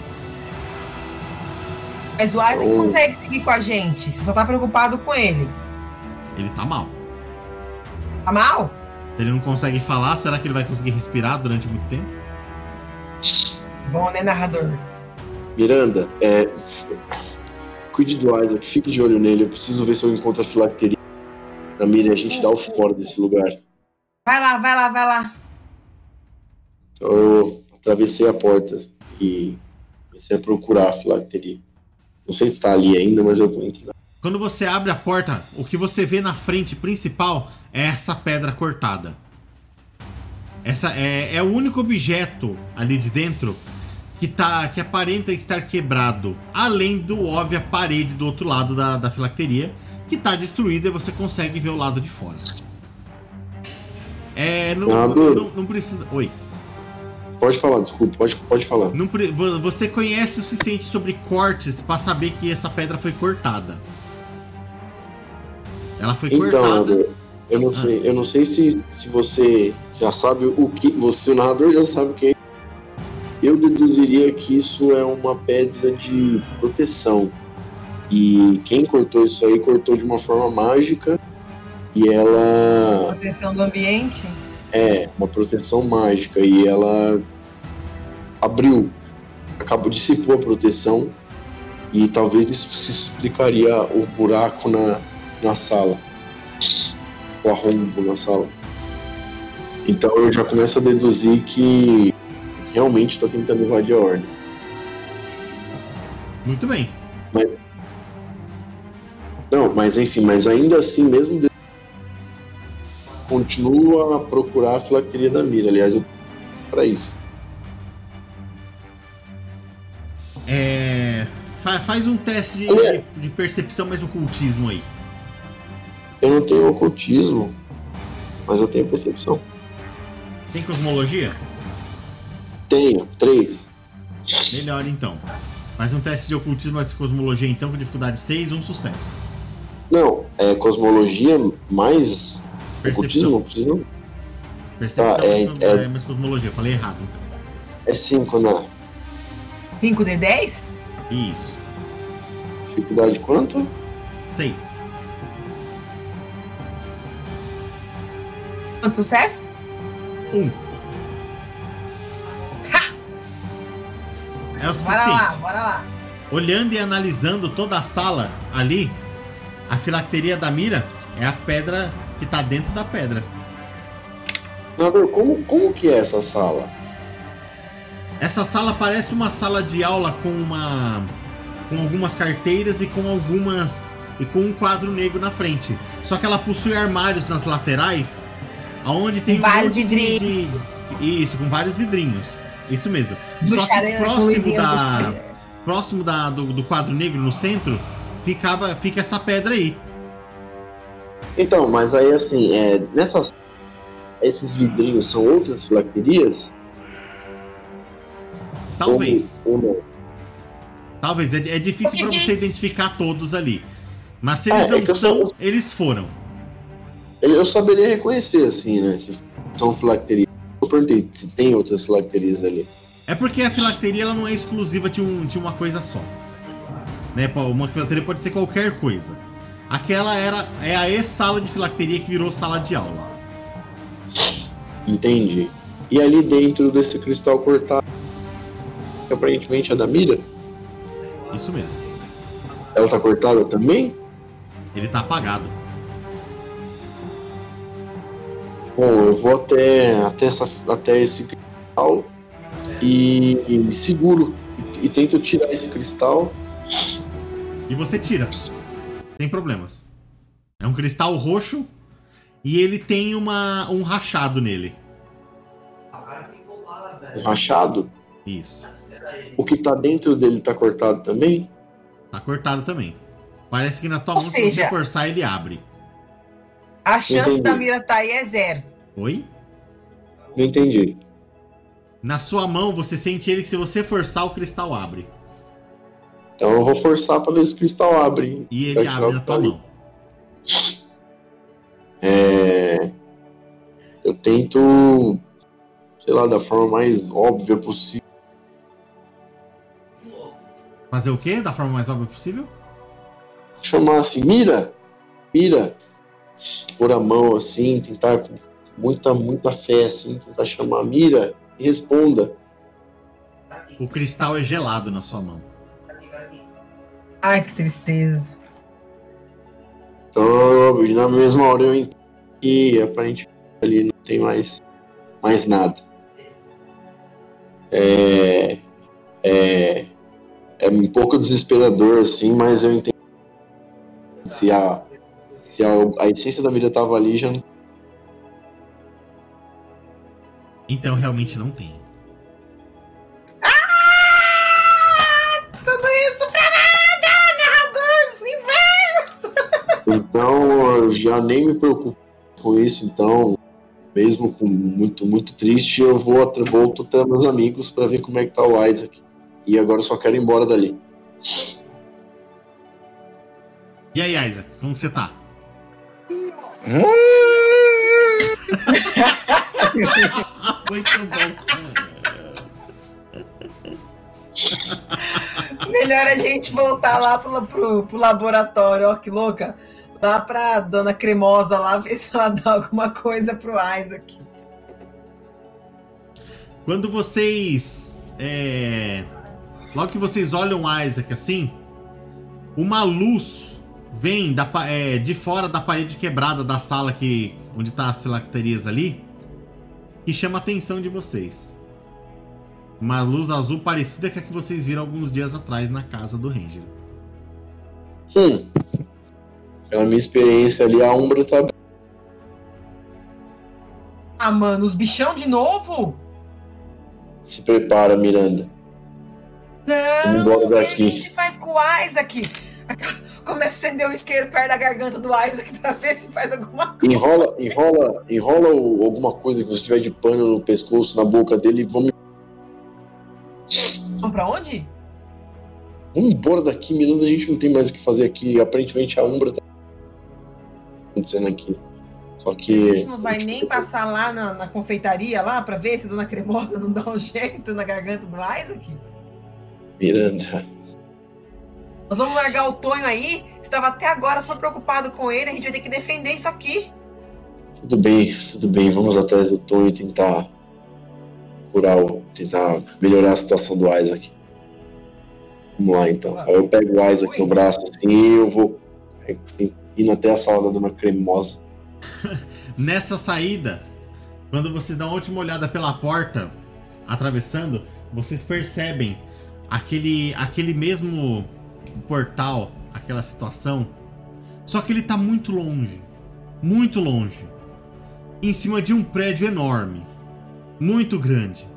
Mas o Isaac Oh. consegue seguir com a gente. Você só tá preocupado com ele. Ele tá mal. Tá mal? Ele não consegue falar, será que ele vai conseguir respirar durante muito tempo? Bom, né, narrador? Miranda, é. Cuide do Isaac, fique de olho nele. Eu preciso ver se eu encontro a filacteria e a gente dá o fora desse lugar. Vai lá, vai lá, vai lá. Eu atravessei a porta e comecei a procurar a filacteria. Não sei se está ali ainda, mas eu vou entrar. Quando você abre a porta, o que você vê na frente principal é essa pedra cortada. Essa é, é o único objeto ali de dentro que, tá, que aparenta estar quebrado, além do óbvia parede do outro lado da, da filacteria, que está destruída e você consegue ver o lado de fora. É, não, Ah, não, não- não precisa. Oi. Pode falar, desculpa, pode, pode falar. Não você conhece o suficiente sobre cortes para saber que essa pedra foi cortada. Ela foi Então, cortada. Eu não Ah. sei, eu não sei se, se você já sabe o que. Você, o narrador, já sabe o que é. Eu deduziria que isso é uma pedra de proteção. E quem cortou isso aí cortou de uma forma mágica. E ela Proteção do ambiente. é uma proteção mágica. E ela abriu, acabou dissipou a proteção. E talvez isso se explicaria o buraco na, na sala. O arrombo na sala. Então eu já começo a deduzir que realmente está tentando invadir a ordem. Muito bem. Não, mas enfim, mas ainda assim, mesmo de... continua a procurar a filacteria da mira. Aliás, eu para isso. É, fa- faz um teste de, de percepção mais ocultismo aí. Eu não tenho ocultismo, mas eu tenho percepção. Tem cosmologia? Tenho, três. Melhor então. Faz um teste de ocultismo mais cosmologia então, com dificuldade 6, um sucesso. Não, é cosmologia mais Percepção. ocultismo? Ocultismo? Percepção Tá, é- mais, é- é mais cosmologia. Falei errado então. É cinco, né? 5D10? Isso. Dificuldade quanto? 6. Quanto sucesso? 1. É o Bora lá, suficiente. bora lá. Olhando e analisando toda a sala ali, a filacteria da mira é a pedra que tá dentro da pedra. Narrador, como, como que é essa sala? Essa sala parece uma sala de aula com uma com algumas carteiras e com algumas e com um quadro negro na frente. Só que ela possui armários nas laterais, aonde tem Com vários vidrinhos. de- isso, com vários vidrinhos. Isso mesmo. Só que próximo da próximo da, do, do quadro negro no centro ficava fica essa pedra aí. Então, mas aí assim, é, nessas. Esses vidrinhos são outras filacterias? Talvez. Ou, ou não? Talvez é, é difícil para você identificar todos ali. Mas se É, eles é não eu são, sou- eles foram. Eu saberia reconhecer, assim, né? Se são filacterias. Eu perguntei se tem outras filacterias ali. É porque a filacteria ela não é exclusiva de, um, de uma coisa só. Né? Uma filacteria pode ser qualquer coisa. Aquela era é a ex-sala de filacteria que virou sala de aula. Entendi. E ali dentro desse cristal cortado, que aparentemente é da mira, Isso mesmo. ela tá cortada também? Ele tá apagado. Bom, eu vou até, até, essa, até esse cristal e, e seguro. E, e tento tirar esse cristal. E você tira. Sem problemas. É um cristal roxo e ele tem uma, um rachado nele. um rachado. Isso. O que tá dentro dele tá cortado também? Tá cortado também. Parece que na tua Ou mão, se você seja- forçar, ele abre. A chance Entendi. da mira tá aí é zero. Oi? Não entendi. Na sua mão, você sente ele que se você forçar, o cristal abre. Então eu vou forçar pra ver se o cristal abre. E Vai ele abre na que tua tá ali. mão. É... Eu tento, sei lá, da forma mais óbvia possível, Fazer o quê? Da forma mais óbvia possível? Chamar assim, mira, mira, por a mão assim, tentar com muita, muita fé assim, tentar chamar, mira e responda. O cristal é gelado na sua mão. Ai, que tristeza. Então, na mesma hora eu entendo que aparentemente ali não tem mais, mais nada. É, é, é um pouco desesperador, assim, mas eu entendo. Se a, se a, a essência da vida tava ali, já não. Então realmente não tem. Tudo isso pra nada, narrador do inverno! Então eu já nem me preocupo com isso, então, mesmo com muito, muito triste, eu vou volto até meus amigos para ver como é que tá o Isaac. E agora eu só quero ir embora dali. E aí, Isaac, como você tá? Muito bom. Melhor a gente voltar lá pro, pro, pro laboratório, ó, que louca. Lá pra dona Cremosa lá, ver se ela dá alguma coisa pro Isaac. Quando vocês. é, Logo que vocês olham Isaac assim, uma luz vem da, pa- é, de fora da parede quebrada da sala que, onde tá as filacterias ali e chama a atenção de vocês. Uma luz azul parecida com a que vocês viram alguns dias atrás na casa do Ranger. Hum. Pela minha experiência ali, a Umbra tá. Ah, mano, os bichão de novo? Se prepara, Miranda. Não, embora o que a gente faz com o Isaac? Começa a acender o isqueiro perto da garganta do Isaac pra ver se faz alguma coisa. Enrola, enrola, enrola o- alguma coisa que você tiver de pano no pescoço, na boca dele e vamos, Vamos pra onde? vamos embora daqui, Miranda. A gente não tem mais o que fazer aqui. Aparentemente a Umbra tá acontecendo aqui. Só A que. gente não vai nem passar lá na, na confeitaria lá pra ver se a Dona Cremosa não dá um jeito na garganta do Isaac? Miranda. Nós vamos largar o Tonho aí? Você tava até agora só preocupado com ele, a gente vai ter que defender isso aqui. Tudo bem, tudo bem. Vamos atrás do Tony e tentar curar o. tentar melhorar a situação do Isaac. Vamos lá então. Aí eu pego o Isaac no braço assim e eu vou indo até a sala da dona cremosa. Nessa saída, quando vocês dão uma última olhada pela porta, atravessando, vocês percebem aquele, aquele mesmo portal, aquela situação. Só que ele tá muito longe. Muito longe. Em cima de um prédio enorme. Muito grande.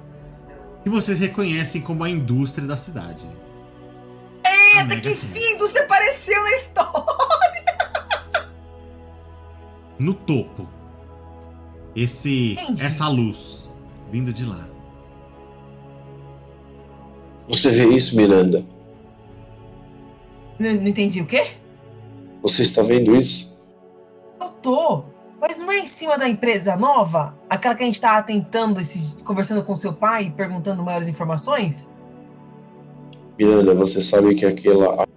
Que vocês reconhecem como a indústria da cidade. A Eita, que fim você apareceu na história! No topo. Esse, Entendi. essa luz vindo de lá. Você vê isso, Miranda? Não, não entendi o quê? Você está vendo isso? Eu tô. Mas não é em cima da empresa nova? Aquela que a gente tava tentando, esses, conversando com seu pai e perguntando maiores informações? Miranda, você sabe que aquela.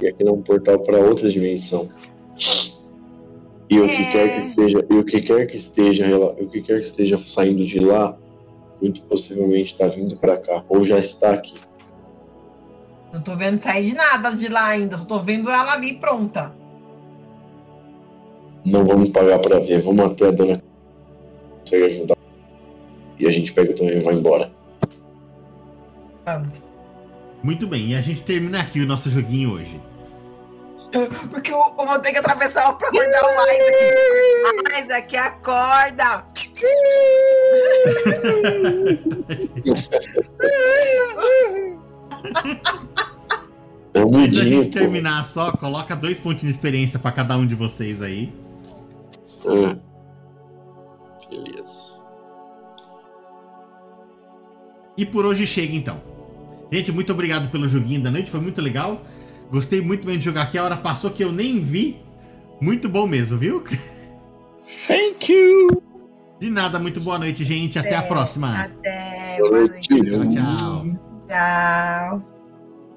E aquele é um portal para outra dimensão. E o que É. quer que esteja, e o que quer que esteja, o que quer que esteja saindo de lá, muito possivelmente está vindo para cá ou já está aqui. Não tô vendo sair de nada de lá ainda, só tô vendo ela ali pronta. Não vamos pagar para ver, vamos até a dona consegue ajudar. E a gente pega também e vai embora. Vamos. Muito bem, e a gente termina aqui o nosso joguinho hoje. Porque eu, eu vou ter que atravessar pra acordar o Isaac. Isaac, acorda! Antes da gente terminar só, coloca dois pontinhos de experiência pra cada um de vocês aí. É. Beleza. E por hoje chega então. Gente, muito obrigado pelo joguinho da noite, foi muito legal. Gostei muito bem de jogar aqui, a hora passou que eu nem vi. Muito bom mesmo, viu? Thank you! De nada, muito boa noite, gente. Até a próxima. Até. Boa noite. Tchau, tchau. Tchau.